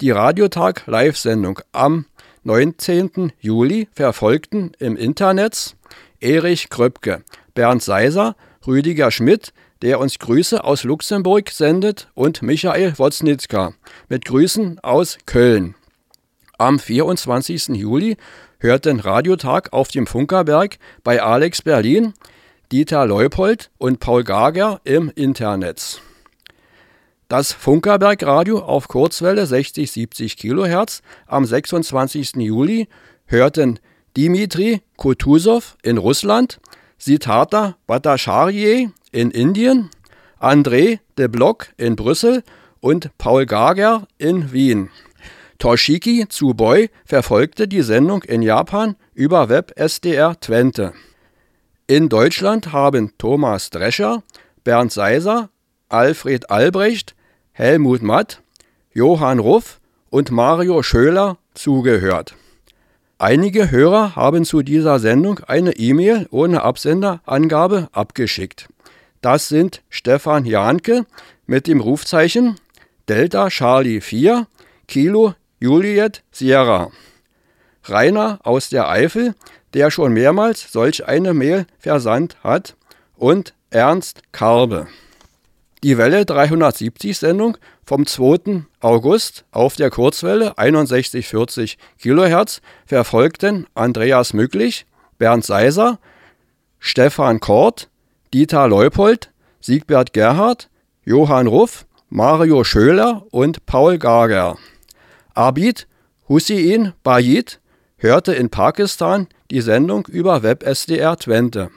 Die Radiotag Live-Sendung am 19. Juli verfolgten im Internet Erich Kröpke, Bernd Seiser, Rüdiger Schmidt, der uns Grüße aus Luxemburg sendet, und Michael Woznitzka mit Grüßen aus Köln. Am 24. Juli hörten Radiotag auf dem Funkerberg bei Alex Berlin, Dieter Leupold und Paul Gager im Internet. Das Funkerberg-Radio auf Kurzwelle 60-70 kHz am 26. Juli hörten Dimitri Kutusow in Russland, Siddhartha Bhattacharya in Indien, André de Block in Brüssel und Paul Gager in Wien. Toshiki Tsuboi verfolgte die Sendung in Japan über Web SDR Twente. In Deutschland haben Thomas Drescher, Bernd Seiser, Alfred Albrecht, Helmut Matt, Johann Ruff und Mario Schöler zugehört. Einige Hörer haben zu dieser Sendung eine E-Mail ohne Absenderangabe abgeschickt. Das sind Stefan Janke mit dem Rufzeichen Delta Charlie 4 Kilo Juliet Sierra. Rainer aus der Eifel, der schon mehrmals solch eine Mail versandt hat, und Ernst Karbe. Die Welle 370 Sendung vom 2. August auf der Kurzwelle 6140 kHz verfolgten Andreas Mücklich, Bernd Seiser, Stefan Kort, Dieter Leupold, Siegbert Gerhard, Johann Ruff, Mario Schöler und Paul Gager. Abid Hussein Bayid hörte in Pakistan die Sendung über WebSDR Twente.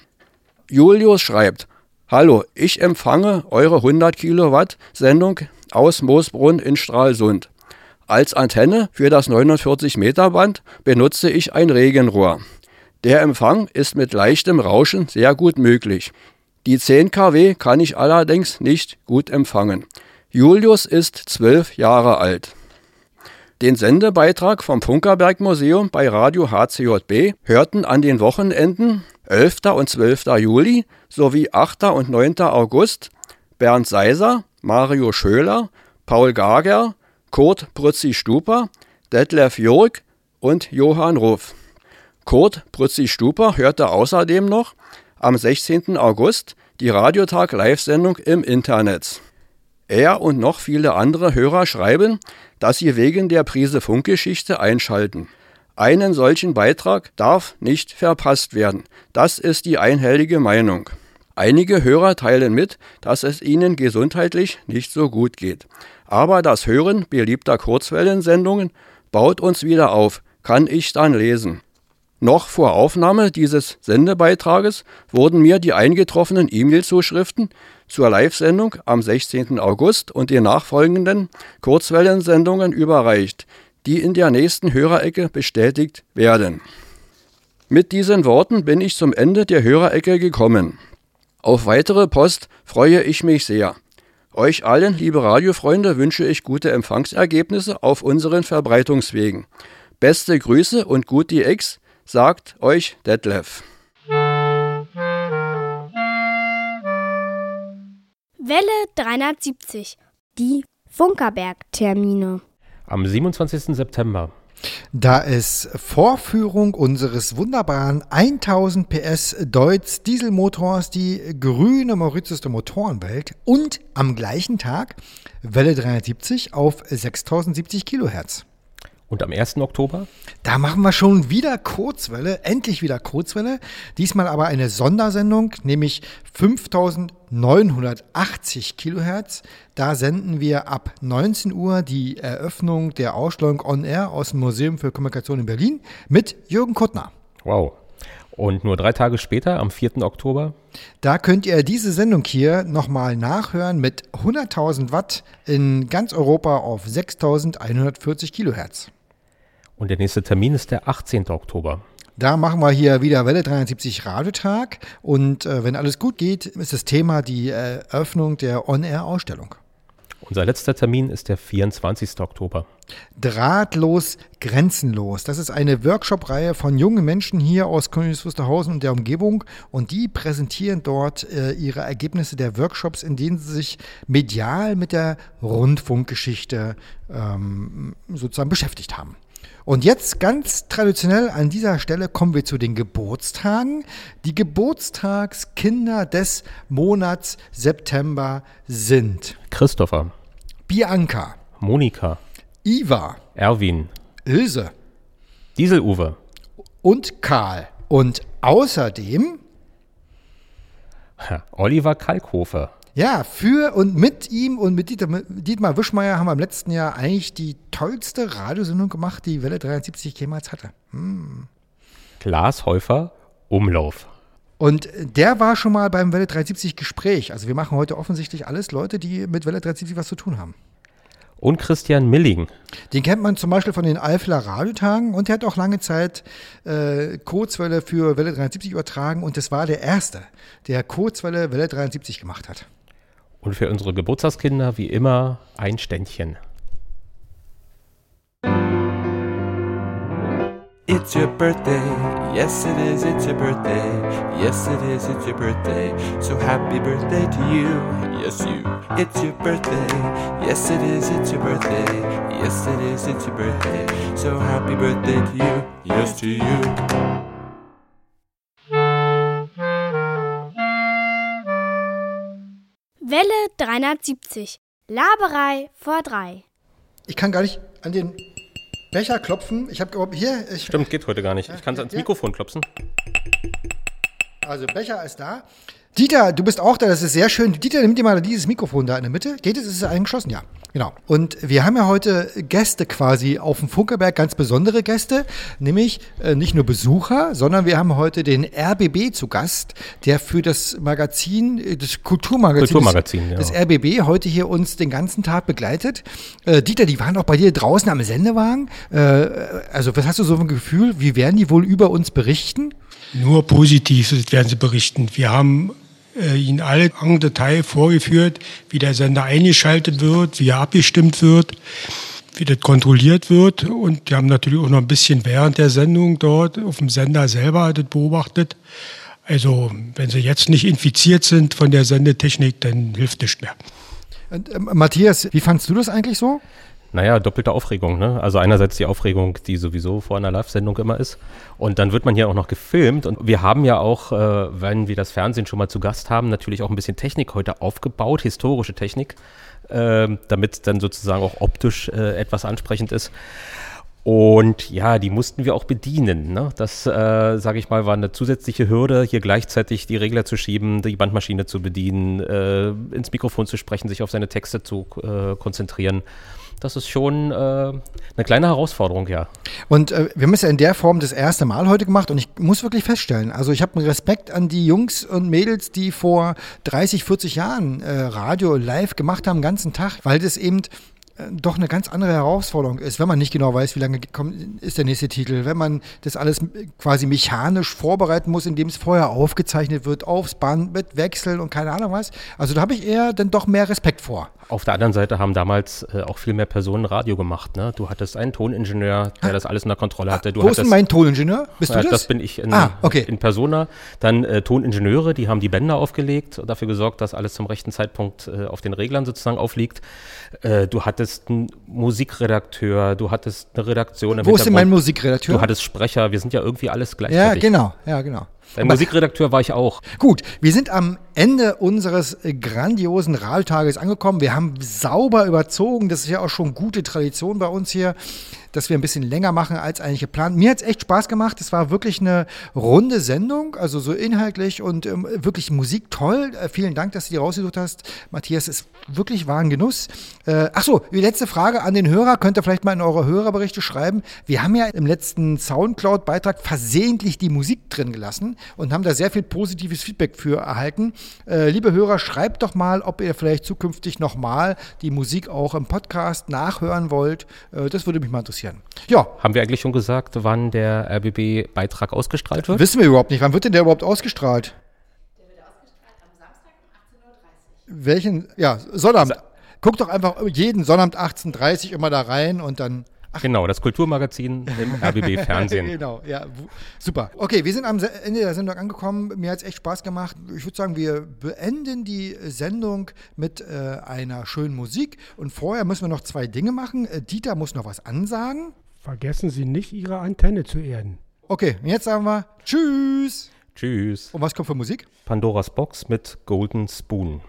Julius schreibt, Hallo, ich empfange eure 100 Kilowatt Sendung aus Moosbrunn in Stralsund. Als Antenne für das 49 Meter Band benutze ich ein Regenrohr. Der Empfang ist mit leichtem Rauschen sehr gut möglich. Die 10 kW kann ich allerdings nicht gut empfangen. Julius ist zwölf Jahre alt. Den Sendebeitrag vom Funkerberg Museum bei Radio HCJB hörten an den Wochenenden 11. und 12. Juli sowie 8. und 9. August Bernd Seiser, Mario Schöler, Paul Gager, Kurt Prützi-Stuper, Detlef Jurk und Johann Ruff. Kurt Prützi-Stuper hörte außerdem noch am 16. August die Radiotag Live-Sendung im Internet. Er und noch viele andere Hörer schreiben, dass sie wegen der Prise Funkgeschichte einschalten. Einen solchen Beitrag darf nicht verpasst werden. Das ist die einhellige Meinung. Einige Hörer teilen mit, dass es ihnen gesundheitlich nicht so gut geht. Aber das Hören beliebter Kurzwellensendungen baut uns wieder auf, kann ich dann lesen. Noch vor Aufnahme dieses Sendebeitrages wurden mir die eingetroffenen E-Mail-Zuschriften zur Live-Sendung am 16. August und die nachfolgenden Kurzwellensendungen überreicht, die in der nächsten Hörerecke bestätigt werden. Mit diesen Worten bin ich zum Ende der Hörerecke gekommen. Auf weitere Post freue ich mich sehr. Euch allen, liebe Radiofreunde, wünsche ich gute Empfangsergebnisse auf unseren Verbreitungswegen. Beste Grüße und gut die Ex, sagt euch Detlef. Welle 370. Die Funkerberg-Termine. Am 27. September. Da ist Vorführung unseres wunderbaren 1000 PS Deutz Dieselmotors, die grüne Mauritius der Motorenwelt und am gleichen Tag Welle 370 auf 6070 Kilohertz. Und am 1. Oktober? Da machen wir schon wieder Kurzwelle, endlich wieder Kurzwelle. Diesmal aber eine Sondersendung, nämlich 5980 Kilohertz. Da senden wir ab 19 Uhr die Eröffnung der Ausstellung On Air aus dem Museum für Kommunikation in Berlin mit Jürgen Kuttner. Wow. Und nur drei Tage später, am 4. Oktober, Da könnt ihr diese Sendung hier nochmal nachhören mit 100.000 Watt in ganz Europa auf 6.140 Kilohertz. und der nächste Termin ist der 18. Oktober. Da machen wir hier wieder Welle 370 Radiotag und äh, wenn alles gut geht, ist das Thema die Eröffnung der On-Air-Ausstellung. Unser letzter Termin ist der 24. Oktober. Drahtlos, grenzenlos. Das ist eine Workshop-Reihe von jungen Menschen hier aus Königs Wusterhausen und der Umgebung und die präsentieren dort äh, ihre Ergebnisse der Workshops, in denen sie sich medial mit der Rundfunkgeschichte ähm, sozusagen beschäftigt haben. Und jetzt ganz traditionell an dieser Stelle kommen wir zu den Geburtstagen. Die Geburtstagskinder des Monats September sind Christopher, Bianca, Monika, Iva, Erwin, Ilse Diesel-Uwe, und Karl. Und außerdem, Oliver Kalkhofer, ja, für und mit ihm und mit Dieter, Dietmar Wischmeier haben wir im letzten Jahr eigentlich die tollste Radiosendung gemacht, die Welle 73 jemals hatte. Hm. Klaas Häufer, Umlauf. Und der war schon mal beim Welle 370 Gespräch. Also wir machen heute offensichtlich alles Leute, die mit Welle 370 was zu tun haben. Und Christian Milling. Den kennt man zum Beispiel von den Eifler Radiotagen und der hat auch lange Zeit äh, Kurzwelle für Welle 73 übertragen und das war der Erste, der Kurzwelle Welle 73 gemacht hat. Und für unsere Geburtstagskinder wie immer ein Ständchen. It's your birthday, yes it is, it's your birthday, yes it is, it's your birthday, so happy birthday to you, yes you. It's your birthday, yes it is, it's your birthday, yes it is, it's your birthday, so happy birthday to you, yes to you. Welle 370. Laberei vor drei. Ich kann gar nicht an den Becher klopfen. Ich habe hier. Ich, Stimmt, geht heute gar nicht. Ich kann es ans. Mikrofon klopfen. Also Becher ist da. Dieter, du bist auch da, das ist sehr schön. Dieter, nimm dir mal dieses Mikrofon da in der Mitte. Geht es? Ist es eingeschlossen? Ja, genau. Und wir haben ja heute Gäste quasi auf dem Funkerberg, ganz besondere Gäste, nämlich äh, nicht nur Besucher, sondern wir haben heute den RBB zu Gast, der für das Magazin, äh, das Kulturmagazin, Kulturmagazin, des, ja. des RBB heute hier uns den ganzen Tag begleitet. Äh, Dieter, die waren auch bei dir draußen am Sendewagen. Äh, also was hast du so ein Gefühl, wie werden die wohl über uns berichten? Nur positiv werden sie berichten. Wir haben äh, Ihnen alle en Detail vorgeführt, wie der Sender eingeschaltet wird, wie er abgestimmt wird, wie das kontrolliert wird. Und wir haben natürlich auch noch ein bisschen während der Sendung dort auf dem Sender selber das beobachtet. Also, wenn Sie jetzt nicht infiziert sind von der Sendetechnik, dann hilft nichts mehr. Und, äh, Matthias, wie fandst du das eigentlich so? Naja, doppelte Aufregung, ne? Also einerseits die Aufregung, die sowieso vor einer Live-Sendung immer ist. Und dann wird man hier auch noch gefilmt. Und wir haben ja auch, äh, wenn wir das Fernsehen schon mal zu Gast haben, natürlich auch ein bisschen Technik heute aufgebaut, historische Technik, äh, damit dann sozusagen auch optisch äh, etwas ansprechend ist. Und ja, die mussten wir auch bedienen. Ne? Das, äh, sage ich mal, war eine zusätzliche Hürde, hier gleichzeitig die Regler zu schieben, die Bandmaschine zu bedienen, äh, ins Mikrofon zu sprechen, sich auf seine Texte zu äh, konzentrieren. Das ist schon äh, eine kleine Herausforderung, ja. Und äh, wir haben es ja in der Form das erste Mal heute gemacht und ich muss wirklich feststellen, also ich habe einen Respekt an die Jungs und Mädels, die vor 30, 40 Jahren äh, Radio live gemacht haben, den ganzen Tag, weil das eben äh, doch eine ganz andere Herausforderung ist, wenn man nicht genau weiß, wie lange kommt, ist der nächste Titel, wenn man das alles quasi mechanisch vorbereiten muss, indem es vorher aufgezeichnet wird, aufs Band mit Wechseln und keine Ahnung was. Also da habe ich eher dann doch mehr Respekt vor. Auf der anderen Seite haben damals äh, auch viel mehr Personen Radio gemacht. Ne? Du hattest einen Toningenieur, der das alles unter Kontrolle hatte. Du Wo ist denn hattest, mein Toningenieur? Bist du äh, das? Das bin ich in, Ah, okay. in Persona. Dann äh, Toningenieure, die haben die Bänder aufgelegt und dafür gesorgt, dass alles zum rechten Zeitpunkt äh, auf den Reglern sozusagen aufliegt. Äh, du hattest einen Musikredakteur, du hattest eine Redaktion. im Wo ist denn mein. Musikredakteur? Du hattest Sprecher, wir sind ja irgendwie alles gleichzeitig. Ja, genau, ja, genau. Dein Musikredakteur war ich auch. Gut, wir sind am Ende unseres äh, grandiosen Radiotages angekommen. Wir haben sauber überzogen. Das ist ja auch schon gute Tradition bei uns hier. Dass wir ein bisschen länger machen als eigentlich geplant. Mir hat es echt Spaß gemacht. Es war wirklich eine runde Sendung, also so inhaltlich und ähm, wirklich Musik toll. Äh, vielen Dank, dass du die rausgesucht hast. Matthias, es wirklich war ein Genuss. Äh, ach so, die letzte Frage an den Hörer. Könnt ihr vielleicht mal in eure Hörerberichte schreiben. Wir haben ja im letzten Soundcloud-Beitrag versehentlich die Musik drin gelassen und haben da sehr viel positives Feedback für erhalten. Äh, liebe Hörer, schreibt doch mal, ob ihr vielleicht zukünftig nochmal die Musik auch im Podcast nachhören wollt. Äh, das würde mich mal interessieren. Ja. Haben wir eigentlich schon gesagt, wann der RBB-Beitrag ausgestrahlt wird? Wissen wir überhaupt nicht. Wann wird denn der überhaupt ausgestrahlt? Welchen? Ja, Sonnabend. Guck doch einfach jeden Sonnabend 18.30 Uhr immer da rein und dann. Ach. Genau, das Kulturmagazin im RBB Fernsehen. genau, ja, super. Okay, wir sind am Ende der Sendung angekommen. Mir hat es echt Spaß gemacht. Ich würde sagen, wir beenden die Sendung mit äh, einer schönen Musik. Und vorher müssen wir noch zwei Dinge machen. Äh, Dieter muss noch was ansagen. Vergessen Sie nicht, Ihre Antenne zu erden. Okay, und jetzt sagen wir Tschüss. Tschüss. Und was kommt für Musik? Pandoras Box mit Golden Spoon.